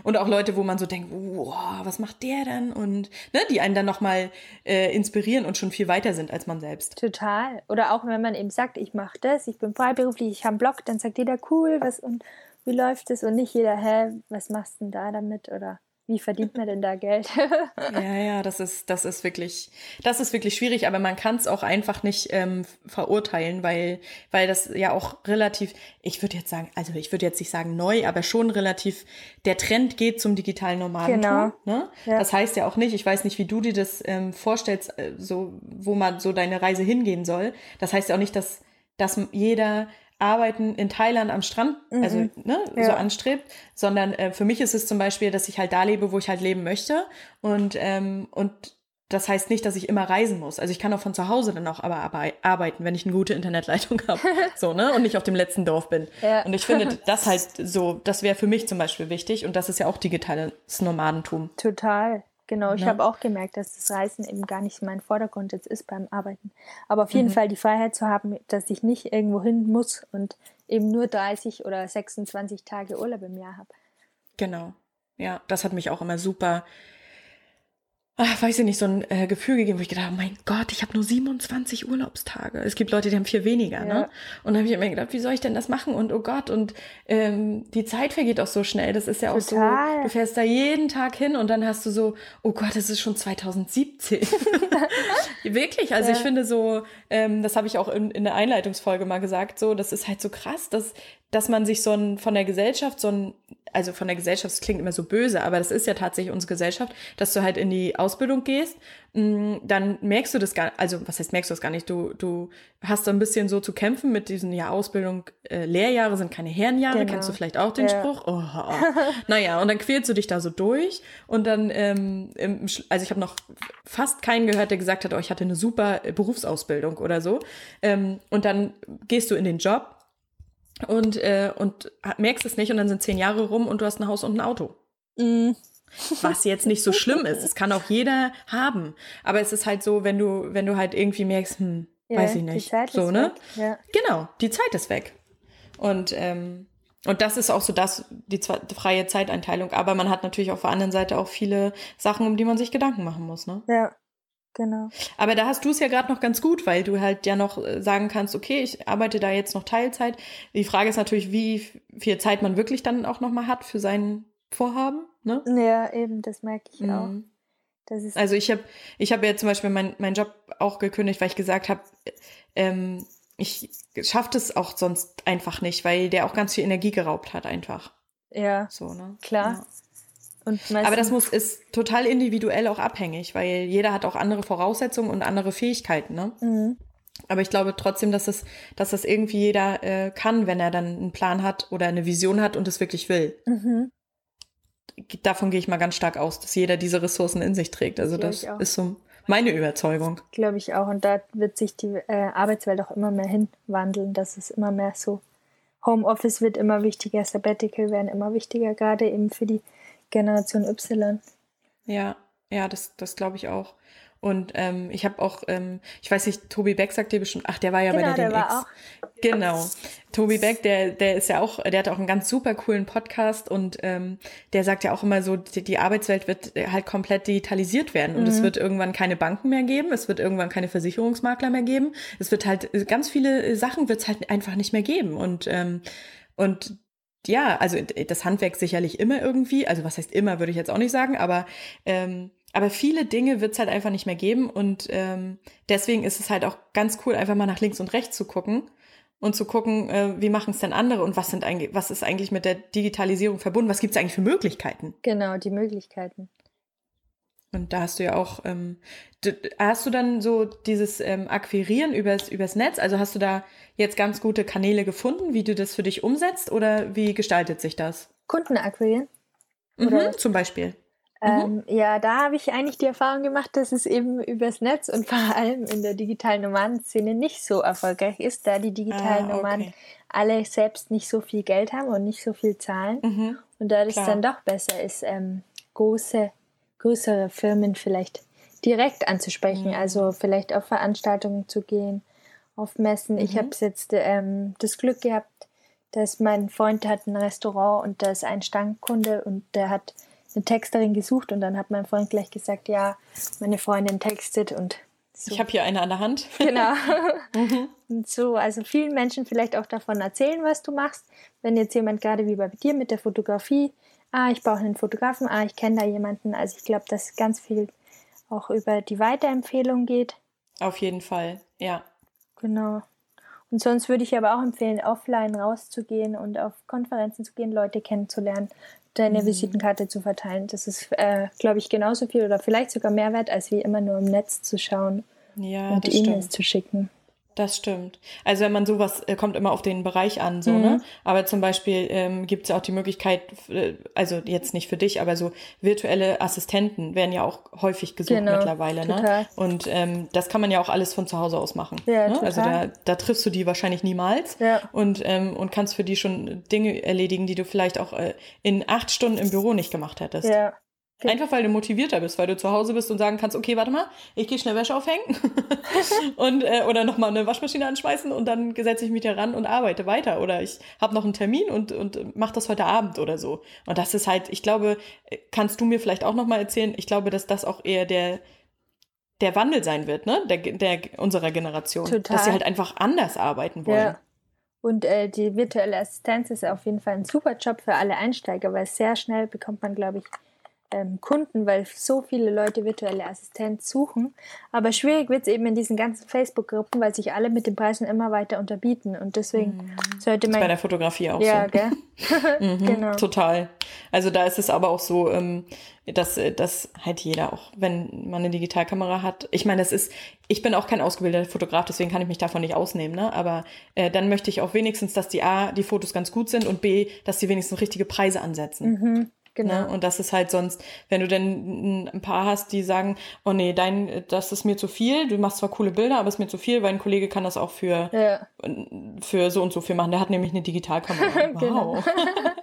Und auch Leute, wo man so denkt, wow, was macht der denn? Und ne, die einen dann nochmal äh, inspirieren und schon viel weiter sind als man selbst. Total. Oder auch wenn man eben sagt, ich mache das, ich bin freiberuflich, ich habe einen Blog, dann sagt jeder, cool, was und wie läuft es? Und nicht jeder, hä, was machst du denn da damit? Oder wie verdient man denn da Geld? Ja, ja, das ist, das ist wirklich, das ist wirklich schwierig, aber man kann es auch einfach nicht ähm, verurteilen, weil, weil das ja auch relativ, ich würde jetzt sagen, also ich würde jetzt nicht sagen neu, aber schon relativ, der Trend geht zum digitalen Nomadentum. Genau. Ne? Ja. Das heißt ja auch nicht, ich weiß nicht, wie du dir das ähm, vorstellst, äh, so, wo man so deine Reise hingehen soll. Das heißt ja auch nicht, dass, dass jeder Arbeiten in Thailand am Strand, also Mhm. ne, so Ja. anstrebt, sondern äh, für mich ist es zum Beispiel, dass ich halt da lebe, wo ich halt leben möchte und ähm, und das heißt nicht, dass ich immer reisen muss. Also ich kann auch von zu Hause dann auch aber arbei- arbeiten, wenn ich eine gute Internetleitung habe, so ne und nicht auf dem letzten Dorf bin. Ja. Und ich finde das halt so, das wäre für mich zum Beispiel wichtig und das ist ja auch digitales Nomadentum. Total. Genau, ich Ja. habe auch gemerkt, dass das Reisen eben gar nicht mein Vordergrund jetzt ist beim Arbeiten. Aber auf jeden Mhm. Fall die Freiheit zu haben, dass ich nicht irgendwo hin muss und eben nur 30 oder 26 Tage Urlaub im Jahr habe. Genau. Ja, das hat mich auch immer super, ach, weiß ich nicht, so ein äh, Gefühl gegeben, wo ich gedacht habe, mein Gott, ich habe nur 27 Urlaubstage. Es gibt Leute, die haben viel weniger, Ja. ne? Und dann habe ich immer gedacht, wie soll ich denn das machen? Und oh Gott, und ähm, die Zeit vergeht auch so schnell. Das ist ja auch Total. so, du fährst da jeden Tag hin und dann hast du so, oh Gott, es ist schon 2017. Wirklich, also Ja. ich finde so, ähm, das habe ich auch in, in der Einleitungsfolge mal gesagt, so, das ist halt so krass, dass, dass man sich so ein, von der Gesellschaft so ein, also von der Gesellschaft, das klingt immer so böse, aber das ist ja tatsächlich unsere Gesellschaft, dass du halt in die Ausbildung gehst, mh, dann merkst du das gar, also was heißt merkst du das gar nicht, du, du hast so ein bisschen so zu kämpfen mit diesen, ja, Ausbildung, äh, Lehrjahre sind keine Herrenjahre, Genau. kennst du vielleicht auch den Ja. Spruch? Oh, oh. naja, und dann quälst du dich da so durch und dann, ähm, im, also ich habe noch fast keinen gehört, der gesagt hat, oh, ich hatte eine super Berufsausbildung oder so. Ähm, und dann gehst du in den Job und, äh, und merkst es nicht und dann sind zehn Jahre rum und du hast ein Haus und ein Auto. Mm, Was jetzt nicht so schlimm ist. Es kann auch jeder haben. Aber es ist halt so, wenn du, wenn du halt irgendwie merkst, hm, ja, weiß ich nicht. Die Zeit so, ist ne? Weg. Ja. Genau, die Zeit ist weg. Und, ähm, und das ist auch so das, die freie Zeiteinteilung. Aber man hat natürlich auf der anderen Seite auch viele Sachen, um die man sich Gedanken machen muss, ne? Ja. Genau. Aber da hast du es ja gerade noch ganz gut, weil du halt ja noch äh, sagen kannst, okay, ich arbeite da jetzt noch Teilzeit. Die Frage ist natürlich, wie viel Zeit man wirklich dann auch noch mal hat für sein Vorhaben. Ne? Ja, eben, das merke ich mhm. auch. also ich habe ich hab ja zum Beispiel meinen mein Job auch gekündigt, weil ich gesagt habe, ähm, ich schaffe das auch sonst einfach nicht, weil der auch ganz viel Energie geraubt hat einfach. Ja, so, ne? klar. Ja. Aber das muss ist total individuell auch abhängig, weil jeder hat auch andere Voraussetzungen und andere Fähigkeiten. Ne? Mhm. Aber ich glaube trotzdem, dass das, dass das irgendwie jeder äh, kann, wenn er dann einen Plan hat oder eine Vision hat und es wirklich will. Mhm. Davon gehe ich mal ganz stark aus, dass jeder diese Ressourcen in sich trägt. Also das ist so meine Überzeugung. Glaube ich auch. Und da wird sich die äh, Arbeitswelt auch immer mehr hinwandeln, dass es immer mehr so Homeoffice wird immer wichtiger, Sabbatical werden immer wichtiger, gerade eben für die Generation Y. Ja, ja, das, das glaube ich auch. Und ähm, ich habe auch, ähm, ich weiß nicht, Tobi Beck sagt dir bestimmt, ach, der war ja genau, bei der, der DMX. Genau. Tobi Beck, der, der ist ja auch, der hat auch einen ganz super coolen Podcast und ähm, der sagt ja auch immer so, die, die Arbeitswelt wird halt komplett digitalisiert werden und mhm. es wird irgendwann keine Banken mehr geben, es wird irgendwann keine Versicherungsmakler mehr geben, es wird halt ganz viele Sachen wird es halt einfach nicht mehr geben und ähm, und ja, also das Handwerk sicherlich immer irgendwie, also was heißt immer, würde ich jetzt auch nicht sagen, aber ähm, aber viele Dinge wird es halt einfach nicht mehr geben und ähm, deswegen ist es halt auch ganz cool, einfach mal nach links und rechts zu gucken und zu gucken, äh, wie machen es denn andere und was sind eigentlich, was ist eigentlich mit der Digitalisierung verbunden, was gibt es eigentlich für Möglichkeiten? Genau, die Möglichkeiten. Und da hast du ja auch, ähm, du, hast du dann so dieses ähm, Akquirieren übers, übers Netz? Also hast du da jetzt ganz gute Kanäle gefunden, wie du das für dich umsetzt oder wie gestaltet sich das? Kunden akquirieren? Mhm, zum Beispiel. Ähm, mhm. Ja, da habe ich eigentlich die Erfahrung gemacht, dass es eben übers Netz und vor allem in der digitalen Nomadenszene nicht so erfolgreich ist, da die digitalen ah, okay. Nomaden alle selbst nicht so viel Geld haben und nicht so viel zahlen. Mhm, und da es dann doch besser ist, ähm, große größere Firmen vielleicht direkt anzusprechen, mhm. also vielleicht auf Veranstaltungen zu gehen, auf Messen. Mhm. Ich habe jetzt ähm, das Glück gehabt, dass mein Freund hat ein Restaurant und da ist ein Stammkunde und der hat eine Texterin gesucht und dann hat mein Freund gleich gesagt, ja, meine Freundin textet und so. Ich habe hier eine an der Hand. Genau. mhm. Und so, also vielen Menschen vielleicht auch davon erzählen, was du machst. Wenn jetzt jemand gerade wie bei dir mit der Fotografie ah, ich brauche einen Fotografen, ah, ich kenne da jemanden. Also ich glaube, dass ganz viel auch über die Weiterempfehlung geht. Auf jeden Fall, ja. Genau. Und sonst würde ich aber auch empfehlen, offline rauszugehen und auf Konferenzen zu gehen, Leute kennenzulernen, deine mhm. Visitenkarte zu verteilen. Das ist, äh, glaube ich, genauso viel oder vielleicht sogar mehr wert, als wie immer nur im Netz zu schauen ja, und E-Mails zu schicken. Das stimmt. Also wenn man sowas, äh, kommt immer auf den Bereich an, so, ne? mhm. ne? Aber zum Beispiel ähm, gibt es ja auch die Möglichkeit, äh, also jetzt nicht für dich, aber so virtuelle Assistenten werden ja auch häufig gesucht genau, mittlerweile, ne? total. ne? Und ähm, das kann man ja auch alles von zu Hause aus machen. Ja, ne? Also da, da triffst du die wahrscheinlich niemals ja. und, ähm, und kannst für die schon Dinge erledigen, die du vielleicht auch äh, in acht Stunden im Büro nicht gemacht hättest. Ja. Einfach weil du motivierter bist, weil du zu Hause bist und sagen kannst, okay, warte mal, ich gehe schnell Wäsche aufhängen und äh, oder nochmal eine Waschmaschine anschmeißen und dann setze ich mich da ran und arbeite weiter. Oder ich habe noch einen Termin und, und mach das heute Abend oder so. Und das ist halt, ich glaube, kannst du mir vielleicht auch nochmal erzählen, ich glaube, dass das auch eher der, der Wandel sein wird, ne? Der, der unserer Generation. Total. Dass sie halt einfach anders arbeiten wollen. Ja. Und äh, die virtuelle Assistenz ist auf jeden Fall ein super Job für alle Einsteiger, weil sehr schnell bekommt man, glaube ich, ähm, Kunden, weil so viele Leute virtuelle Assistenz suchen. Aber schwierig wird es eben in diesen ganzen Facebook-Gruppen, weil sich alle mit den Preisen immer weiter unterbieten. Und deswegen mhm. sollte man. Das ist bei der Fotografie auch ja, so. Gell? mhm, genau. Total. Also da ist es aber auch so, ähm, dass, dass halt jeder auch, wenn man eine Digitalkamera hat, ich meine, das ist, ich bin auch kein ausgebildeter Fotograf, deswegen kann ich mich davon nicht ausnehmen, ne? Aber äh, dann möchte ich auch wenigstens, dass die A, die Fotos ganz gut sind und B, dass die wenigstens richtige Preise ansetzen. Mhm. Genau. Ne? Und das ist halt sonst, wenn du denn ein paar hast, die sagen, oh nee, dein, das ist mir zu viel, du machst zwar coole Bilder, aber es ist mir zu viel, weil ein Kollege kann das auch für, ja. für so und so viel machen. Der hat nämlich eine Digitalkamera. Genau. Wow.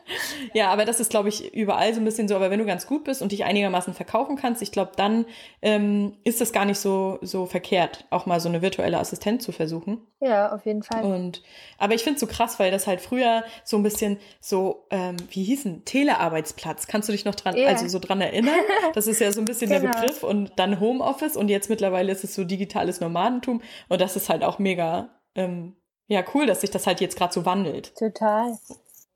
ja, aber das ist, glaube ich, überall so ein bisschen so. Aber wenn du ganz gut bist und dich einigermaßen verkaufen kannst, ich glaube, dann ähm, ist das gar nicht so, so verkehrt, auch mal so eine virtuelle Assistent zu versuchen. Ja, auf jeden Fall. Und, aber ich finde es so krass, weil das halt früher so ein bisschen so, ähm, wie hießen, Telearbeitsplatz. Kannst du dich noch dran, yeah. also so dran erinnern? Das ist ja so ein bisschen genau. der Begriff und dann Homeoffice und jetzt mittlerweile ist es so digitales Nomadentum und das ist halt auch mega, ähm, ja, cool, dass sich das halt jetzt gerade so wandelt. Total.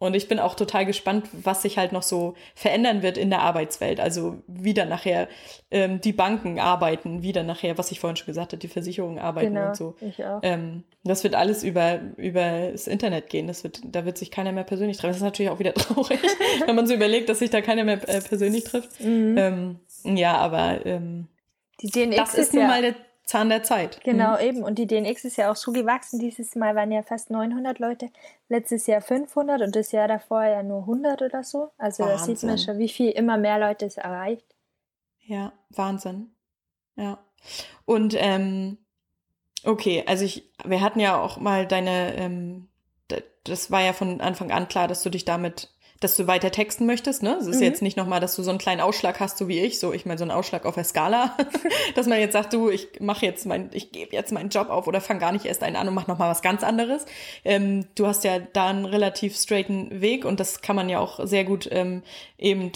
Und ich bin auch total gespannt, was sich halt noch so verändern wird in der Arbeitswelt. Also wie dann nachher ähm, die Banken arbeiten, wie dann nachher, was ich vorhin schon gesagt habe, die Versicherungen arbeiten genau, und so. Ich auch. Ähm, das wird alles über, über das Internet gehen. Das wird, da wird sich keiner mehr persönlich treffen. Das ist natürlich auch wieder traurig, wenn man so überlegt, dass sich da keiner mehr äh, persönlich trifft. Mhm. Ähm, ja, aber ähm, die DNX das ist, ist nun ja mal der Zahn der Zeit. Genau, mhm. eben. Und die DNX ist ja auch so gewachsen. Dieses Mal waren ja fast 900 Leute, letztes Jahr 500 und das Jahr davor ja nur 100 oder so. Also da sieht man schon, wie viel immer mehr Leute es erreicht. Ja, Wahnsinn. Ja. Und ähm, okay, also ich, wir hatten ja auch mal deine, ähm, das war ja von Anfang an klar, dass du dich damit dass du weiter texten möchtest, ne? Es ist mhm. jetzt nicht nochmal, dass du so einen kleinen Ausschlag hast, so wie ich, so ich meine so einen Ausschlag auf der Skala, dass man jetzt sagt, du, ich mache jetzt mein, ich gebe jetzt meinen Job auf oder fang gar nicht erst einen an und mach nochmal was ganz anderes. Ähm, du hast ja da einen relativ straighten Weg und das kann man ja auch sehr gut ähm, eben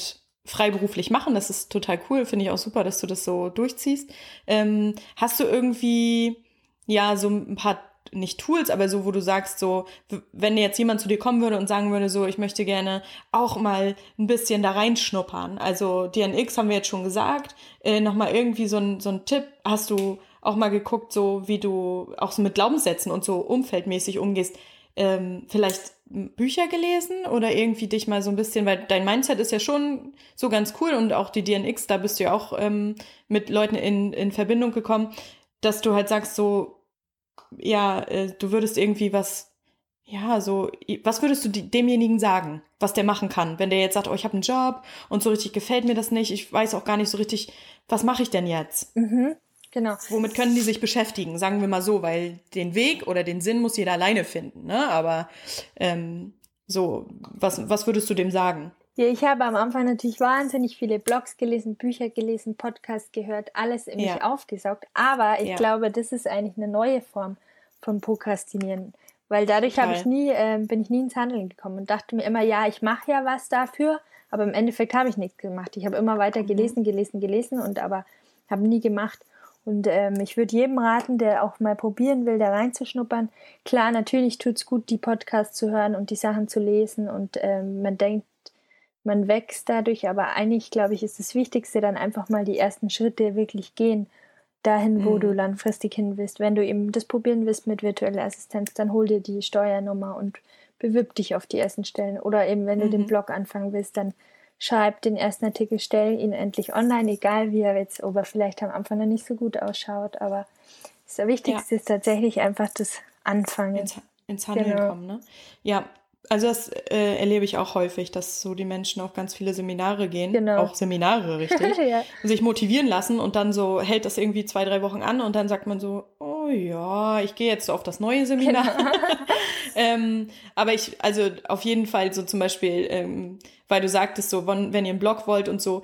freiberuflich machen. Das ist total cool, finde ich auch super, dass du das so durchziehst. Ähm, hast du irgendwie ja so ein paar nicht Tools, aber so, wo du sagst, so, wenn jetzt jemand zu dir kommen würde und sagen würde, so, ich möchte gerne auch mal ein bisschen da reinschnuppern. Also DNX haben wir jetzt schon gesagt. Äh, Nochmal irgendwie so ein, so ein Tipp. Hast du auch mal geguckt, so wie du auch so mit Glaubenssätzen und so umfeldmäßig umgehst? Ähm, vielleicht Bücher gelesen oder irgendwie dich mal so ein bisschen, weil dein Mindset ist ja schon so ganz cool und auch die DNX, da bist du ja auch ähm, mit Leuten in, in Verbindung gekommen, dass du halt sagst, so, ja, äh, du würdest irgendwie was, ja, so, was würdest du demjenigen sagen, was der machen kann, wenn der jetzt sagt, oh, ich habe einen Job und so richtig gefällt mir das nicht, ich weiß auch gar nicht so richtig, was mache ich denn jetzt? Mhm, genau. Womit können die sich beschäftigen, sagen wir mal so, weil den Weg oder den Sinn muss jeder alleine finden, ne? Aber ähm, so, was, was würdest du dem sagen? Ja, ich habe am Anfang natürlich wahnsinnig viele Blogs gelesen, Bücher gelesen, Podcasts gehört, alles in mich ja. aufgesaugt. Aber ich ja. glaube, das ist eigentlich eine neue Form von Prokrastinieren. Weil dadurch habe ich nie, äh, bin ich nie ins Handeln gekommen und dachte mir immer, ja, ich mache ja was dafür, aber im Endeffekt habe ich nichts gemacht. Ich habe immer weiter mhm. gelesen, gelesen, gelesen und aber habe nie gemacht. Und ähm, ich würde jedem raten, der auch mal probieren will, da reinzuschnuppern. Klar, natürlich tut es gut, die Podcasts zu hören und die Sachen zu lesen und ähm, man denkt, man wächst dadurch, aber eigentlich, glaube ich, ist das Wichtigste dann einfach mal die ersten Schritte wirklich gehen dahin, wo mhm. du langfristig hin willst. Wenn du eben das probieren willst mit virtueller Assistenz, dann hol dir die Steuernummer und bewirb dich auf die ersten Stellen. Oder eben, wenn mhm. du den mhm. Blog anfangen willst, dann schreib den ersten Artikel, stell ihn endlich online, egal wie er jetzt, ob er vielleicht am Anfang noch nicht so gut ausschaut. Aber das Wichtigste ja. ist tatsächlich einfach das Anfangen. Ins, ins Handeln genau. kommen, ne? Ja, also das äh, erlebe ich auch häufig, dass so die Menschen auf ganz viele Seminare gehen, genau. auch Seminare richtig, ja. sich motivieren lassen und dann so hält das irgendwie zwei, drei Wochen an und dann sagt man so, oh ja, ich gehe jetzt auf das neue Seminar. Genau. ähm, aber ich, also auf jeden Fall so zum Beispiel, ähm, weil du sagtest so, wenn, wenn ihr einen Blog wollt und so,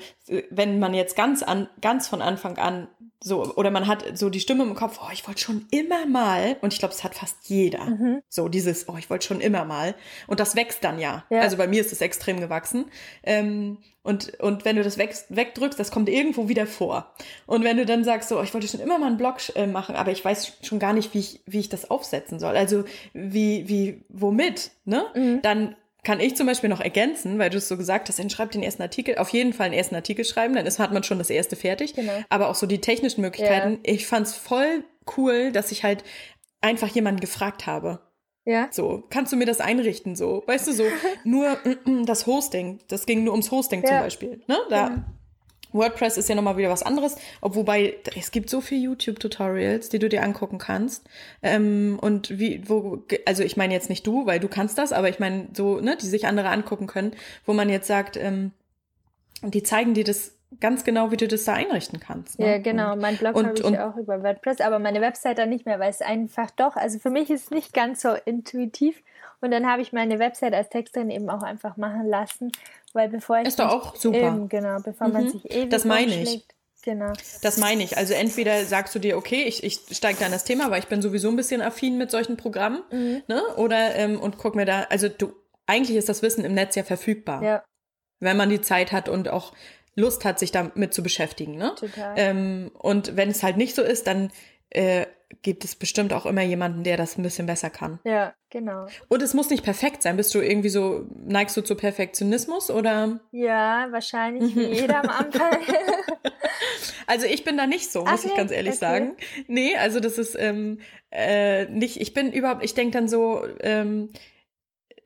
wenn man jetzt ganz an, ganz von Anfang an so, oder man hat so die Stimme im Kopf, oh, ich wollte schon immer mal, und ich glaube, es hat fast jeder, mhm. so dieses, oh, ich wollte schon immer mal. Und das wächst dann ja. ja. Also bei mir ist es extrem gewachsen. Ähm, und, und wenn du das weg, wegdrückst, das kommt irgendwo wieder vor. Und wenn du dann sagst, so, ich wollte schon immer mal einen Blog äh, machen, aber ich weiß schon gar nicht, wie ich, wie ich das aufsetzen soll. Also wie, wie, womit, ne? Mhm. Dann kann ich zum Beispiel noch ergänzen, weil du es so gesagt hast, dann schreib den ersten Artikel, auf jeden Fall einen ersten Artikel schreiben, dann ist, hat man schon das erste fertig. Genau. Aber auch so die technischen Möglichkeiten. Ja. Ich fand's voll cool, dass ich halt einfach jemanden gefragt habe. Ja. So, kannst du mir das einrichten? So, weißt du, so, nur das Hosting, das ging nur ums Hosting ja. zum Beispiel. Ne? Da, ja. WordPress ist ja nochmal wieder was anderes, wobei es gibt so viele YouTube-Tutorials, die du dir angucken kannst. Ähm, und wie, wo, also ich meine jetzt nicht du, weil du kannst das, aber ich meine so, ne, die sich andere angucken können, wo man jetzt sagt, ähm, die zeigen dir das ganz genau, wie du das da einrichten kannst. Ne? Ja, genau. Mein Blog habe ich und, auch über WordPress, aber meine Website dann nicht mehr, weil es einfach doch, also für mich ist es nicht ganz so intuitiv Und dann habe ich meine Website als Texterin eben auch einfach machen lassen, weil bevor ich ist doch auch super. Eben, genau, bevor mhm. man sich ewig Das meine ich. Genau. Das meine ich. Also entweder sagst du dir, okay, ich, ich steige da in das Thema, weil ich bin sowieso ein bisschen affin mit solchen Programmen, mhm. ne? Oder ähm, und guck mir da, also du, eigentlich ist das Wissen im Netz ja verfügbar. Ja. Wenn man die Zeit hat und auch Lust hat, sich damit zu beschäftigen, ne? Total. Ähm, und wenn es halt nicht so ist, dann äh, gibt es bestimmt auch immer jemanden, der das ein bisschen besser kann. Ja, genau. Und es muss nicht perfekt sein. Bist du irgendwie so, neigst du zu Perfektionismus oder? Ja, wahrscheinlich wie jeder am Anfang. also ich bin da nicht so, muss okay, ich ganz ehrlich okay. sagen. Nee, also das ist ähm, äh, nicht, ich bin überhaupt, ich denke dann so, ähm,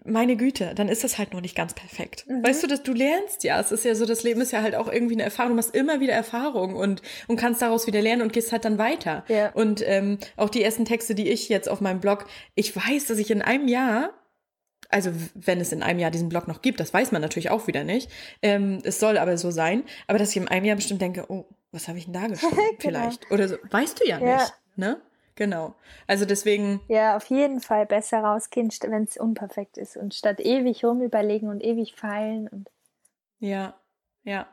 meine Güte, dann ist das halt noch nicht ganz perfekt. Mhm. Weißt du, dass du lernst ja. Es ist ja so, das Leben ist ja halt auch irgendwie eine Erfahrung. Du machst immer wieder Erfahrungen und, und kannst daraus wieder lernen und gehst halt dann weiter. Ja. Und ähm, auch die ersten Texte, die ich jetzt auf meinem Blog, ich weiß, dass ich in einem Jahr also wenn es in einem Jahr diesen Blog noch gibt, das weiß man natürlich auch wieder nicht. Ähm, es soll aber so sein. Aber dass ich in einem Jahr bestimmt denke, oh, was habe ich denn da geschrieben? genau. Vielleicht. Oder so. Weißt du ja, ja. nicht. Ne? Genau. Also deswegen. Ja, auf jeden Fall besser rausgehen, wenn es unperfekt ist und statt ewig rumüberlegen und ewig feilen und. Ja, ja.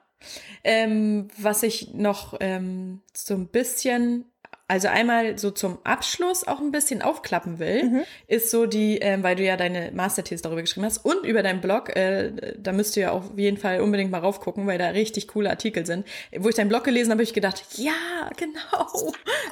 Ähm, was ich noch ähm, so ein bisschen also einmal so zum Abschluss auch ein bisschen aufklappen will, mhm. ist so die, ähm, weil du ja deine Masterthese darüber geschrieben hast und über deinen Blog, äh, da müsst ihr ja auf jeden Fall unbedingt mal raufgucken, weil da richtig coole Artikel sind. Wo ich deinen Blog gelesen habe, habe ich gedacht, ja, genau,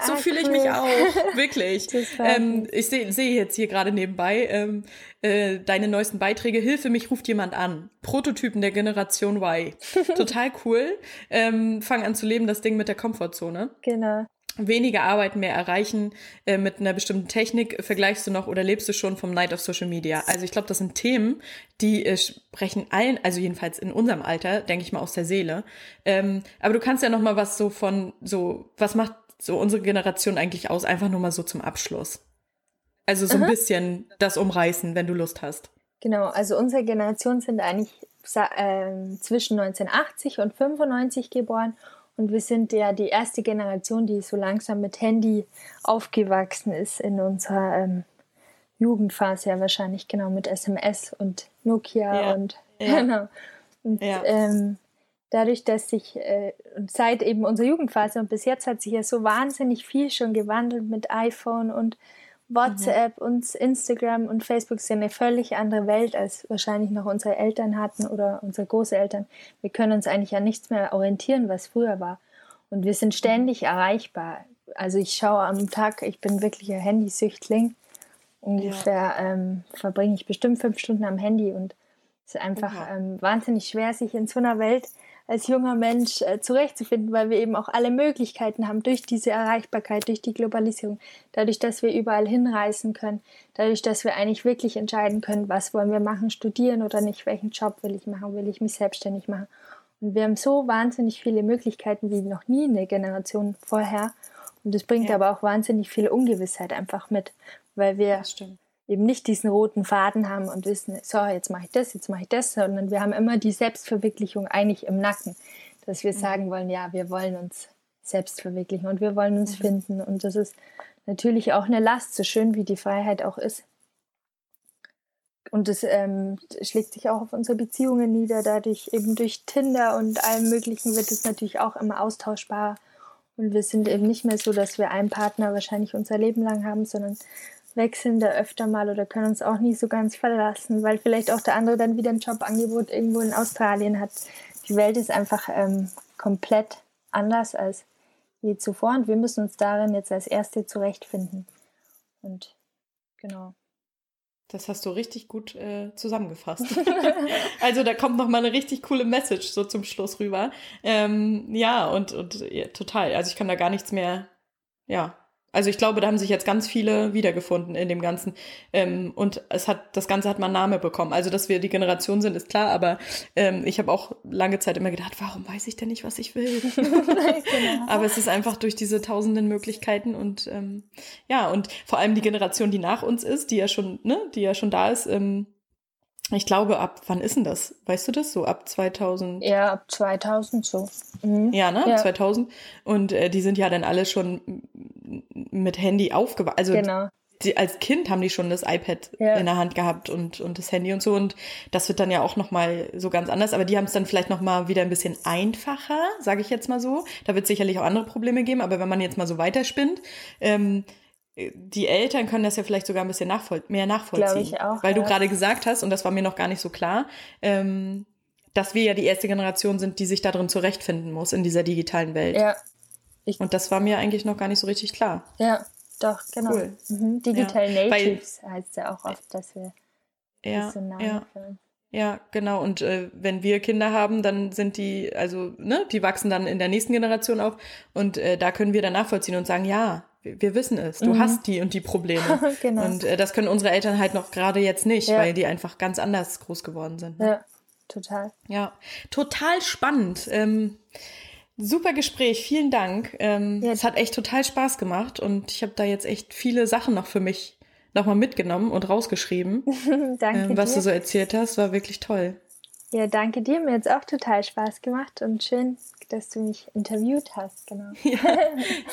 so ah, fühle cool. ich mich auch, wirklich. ähm, ich sehe seh jetzt hier gerade nebenbei ähm, äh, deine neuesten Beiträge, Hilfe, mich ruft jemand an. Prototypen der Generation Y. Total cool. Ähm, fang an zu leben, das Ding mit der Komfortzone. Genau weniger arbeiten, mehr erreichen äh, mit einer bestimmten Technik, vergleichst du noch oder lebst du schon vom Night of Social Media? Also ich glaube, das sind Themen, die äh, sprechen allen, also jedenfalls in unserem Alter, denke ich mal, aus der Seele. Ähm, aber du kannst ja noch mal was so von, so, was macht so unsere Generation eigentlich aus? Einfach nur mal so zum Abschluss. Also so Aha. ein bisschen das umreißen, wenn du Lust hast. Genau, also unsere Generation sind eigentlich äh, zwischen 1980 und 95 geboren und wir sind ja die erste Generation, die so langsam mit Handy aufgewachsen ist in unserer ähm, Jugendphase ja wahrscheinlich, genau, mit SMS und Nokia ja, und ja. genau. Und ja. ähm, dadurch, dass sich äh, seit eben unserer Jugendphase und bis jetzt hat sich ja so wahnsinnig viel schon gewandelt mit iPhone und WhatsApp mhm. und Instagram und Facebook sind eine völlig andere Welt, als wahrscheinlich noch unsere Eltern hatten oder unsere Großeltern. Wir können uns eigentlich an nichts mehr orientieren, was früher war. Und wir sind ständig erreichbar. Also ich schaue am Tag, ich bin wirklich ein Handysüchtling. Ungefähr ja. ähm, verbringe ich bestimmt fünf Stunden am Handy und es ist einfach okay. ähm, wahnsinnig schwer, sich in so einer Welt als junger Mensch äh, zurechtzufinden, weil wir eben auch alle Möglichkeiten haben durch diese Erreichbarkeit, durch die Globalisierung, dadurch, dass wir überall hinreisen können, dadurch, dass wir eigentlich wirklich entscheiden können, was wollen wir machen, studieren oder nicht, welchen Job will ich machen, will ich mich selbstständig machen. Und wir haben so wahnsinnig viele Möglichkeiten wie noch nie eine Generation vorher. Und das bringt ja. aber auch wahnsinnig viel Ungewissheit einfach mit, weil wir eben nicht diesen roten Faden haben und wissen, so, jetzt mache ich das, jetzt mache ich das, sondern wir haben immer die Selbstverwirklichung eigentlich im Nacken, dass wir mhm. sagen wollen, ja, wir wollen uns selbst verwirklichen und wir wollen uns mhm. finden. Und das ist natürlich auch eine Last, so schön wie die Freiheit auch ist. Und das ähm, schlägt sich auch auf unsere Beziehungen nieder. Dadurch eben durch Tinder und allem Möglichen wird es natürlich auch immer austauschbarer. Und wir sind eben nicht mehr so, dass wir einen Partner wahrscheinlich unser Leben lang haben, sondern wechseln da öfter mal oder können uns auch nie so ganz verlassen, weil vielleicht auch der andere dann wieder ein Jobangebot irgendwo in Australien hat. Die Welt ist einfach ähm, komplett anders als je zuvor und wir müssen uns darin jetzt als Erste zurechtfinden. Und genau. Das hast du richtig gut äh, zusammengefasst. also da kommt noch mal eine richtig coole Message so zum Schluss rüber. Ähm, ja, und, und ja, total. Also ich kann da gar nichts mehr, ja, also ich glaube, da haben sich jetzt ganz viele wiedergefunden in dem Ganzen. Ähm, und es hat, das Ganze hat mal einen Name bekommen. Also, dass wir die Generation sind, ist klar, aber ähm, ich habe auch lange Zeit immer gedacht, warum weiß ich denn nicht, was ich will? genau. Aber es ist einfach durch diese tausenden Möglichkeiten und ähm, ja, und vor allem die Generation, die nach uns ist, die ja schon, ne, die ja schon da ist, ähm, ich glaube, ab wann ist denn das? Weißt du das? So ab 2000? Ja, ab 2000 so. Mhm. Ja, ne? Ja. 2000. Und äh, die sind ja dann alle schon mit Handy aufgewachsen. Also genau. die, als Kind haben die schon das iPad ja. in der Hand gehabt und, und das Handy und so. Und das wird dann ja auch nochmal so ganz anders. Aber die haben es dann vielleicht nochmal wieder ein bisschen einfacher, sage ich jetzt mal so. Da wird sicherlich auch andere Probleme geben. Aber wenn man jetzt mal so weiterspinnt, ähm, die Eltern können das ja vielleicht sogar ein bisschen nachvoll mehr nachvollziehen. Ich auch. Weil ja. du gerade gesagt hast, und das war mir noch gar nicht so klar, ähm, dass wir ja die erste Generation sind, die sich darin zurechtfinden muss in dieser digitalen Welt. Ja. Ich und das war mir eigentlich noch gar nicht so richtig klar. Ja, doch, genau. Cool. Mhm. Digital ja. Natives Weil, heißt ja auch oft, dass wir ja, so ja. Ja, genau. Und äh, wenn wir Kinder haben, dann sind die, also, ne, die wachsen dann in der nächsten Generation auf. Und äh, da können wir dann nachvollziehen und sagen, ja, wir, wissen es, du mhm. hast die und die Probleme. genau. Und äh, das können unsere Eltern halt noch gerade jetzt nicht, ja. weil die einfach ganz anders groß geworden sind. Ne? Ja, total. Ja, total spannend. Ähm, Super Gespräch, vielen Dank. Ähm, ja. Es hat echt total Spaß gemacht und ich habe da jetzt echt viele Sachen noch für mich nochmal mitgenommen und rausgeschrieben. danke ähm, was dir. du so erzählt hast, war wirklich toll. Ja, danke dir. Mir hat es auch total Spaß gemacht und schön, dass du mich interviewt hast. Genau. Ja,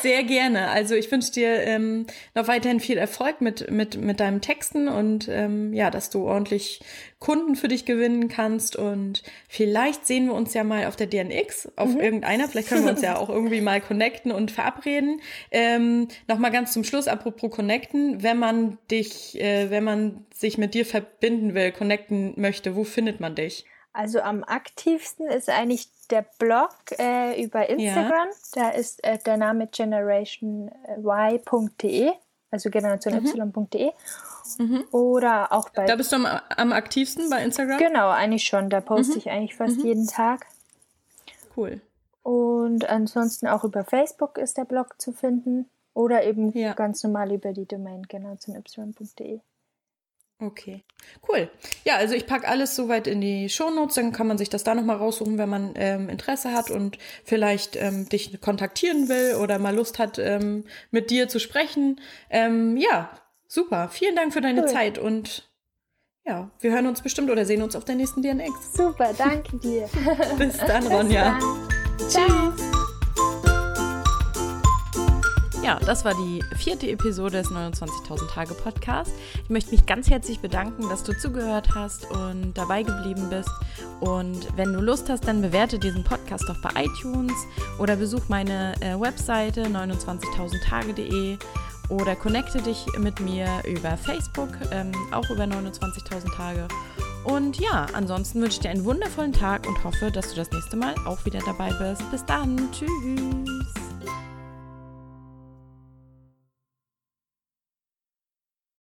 sehr gerne. Also ich wünsche dir ähm, noch weiterhin viel Erfolg mit, mit, mit deinem Texten und ähm, ja, dass du ordentlich Kunden für dich gewinnen kannst. Und vielleicht sehen wir uns ja mal auf der DNX, auf mhm. irgendeiner. Vielleicht können wir uns ja auch irgendwie mal connecten und verabreden. Ähm, Nochmal ganz zum Schluss, apropos connecten, wenn man dich, äh, wenn man sich mit dir verbinden will, connecten möchte, wo findet man dich? Also am aktivsten ist eigentlich der Blog äh, über Instagram. Ja. Da ist äh, der Name generationy.de, also generationY.de. Mhm. Oder auch bei. Da bist du am, am, aktivsten bei Instagram? Genau, eigentlich schon. Da poste mhm. ich eigentlich fast mhm. jeden Tag. Cool. Und ansonsten auch über Facebook ist der Blog zu finden. Oder eben ja. ganz normal über die Domain generationy.de. Okay, cool. Ja, also ich packe alles soweit in die Shownotes, dann kann man sich das da nochmal raussuchen, wenn man ähm, Interesse hat und vielleicht ähm, dich kontaktieren will oder mal Lust hat, ähm, mit dir zu sprechen. Ähm, ja, super. Vielen Dank für deine cool. Zeit und ja, wir hören uns bestimmt oder sehen uns auf der nächsten DNX. Super, danke dir. Bis dann, Ronja. Bis dann. Tschüss. Ja, das war die vierte Episode des 29.000 Tage Podcast. Ich möchte mich ganz herzlich bedanken, dass du zugehört hast und dabei geblieben bist. Und wenn du Lust hast, dann bewerte diesen Podcast doch bei iTunes oder besuch meine äh, Webseite 29.000tage.de oder connecte dich mit mir über Facebook, ähm, auch über 29.000 Tage. Und ja, ansonsten wünsche ich dir einen wundervollen Tag und hoffe, dass du das nächste Mal auch wieder dabei bist. Bis dann. Tschüss.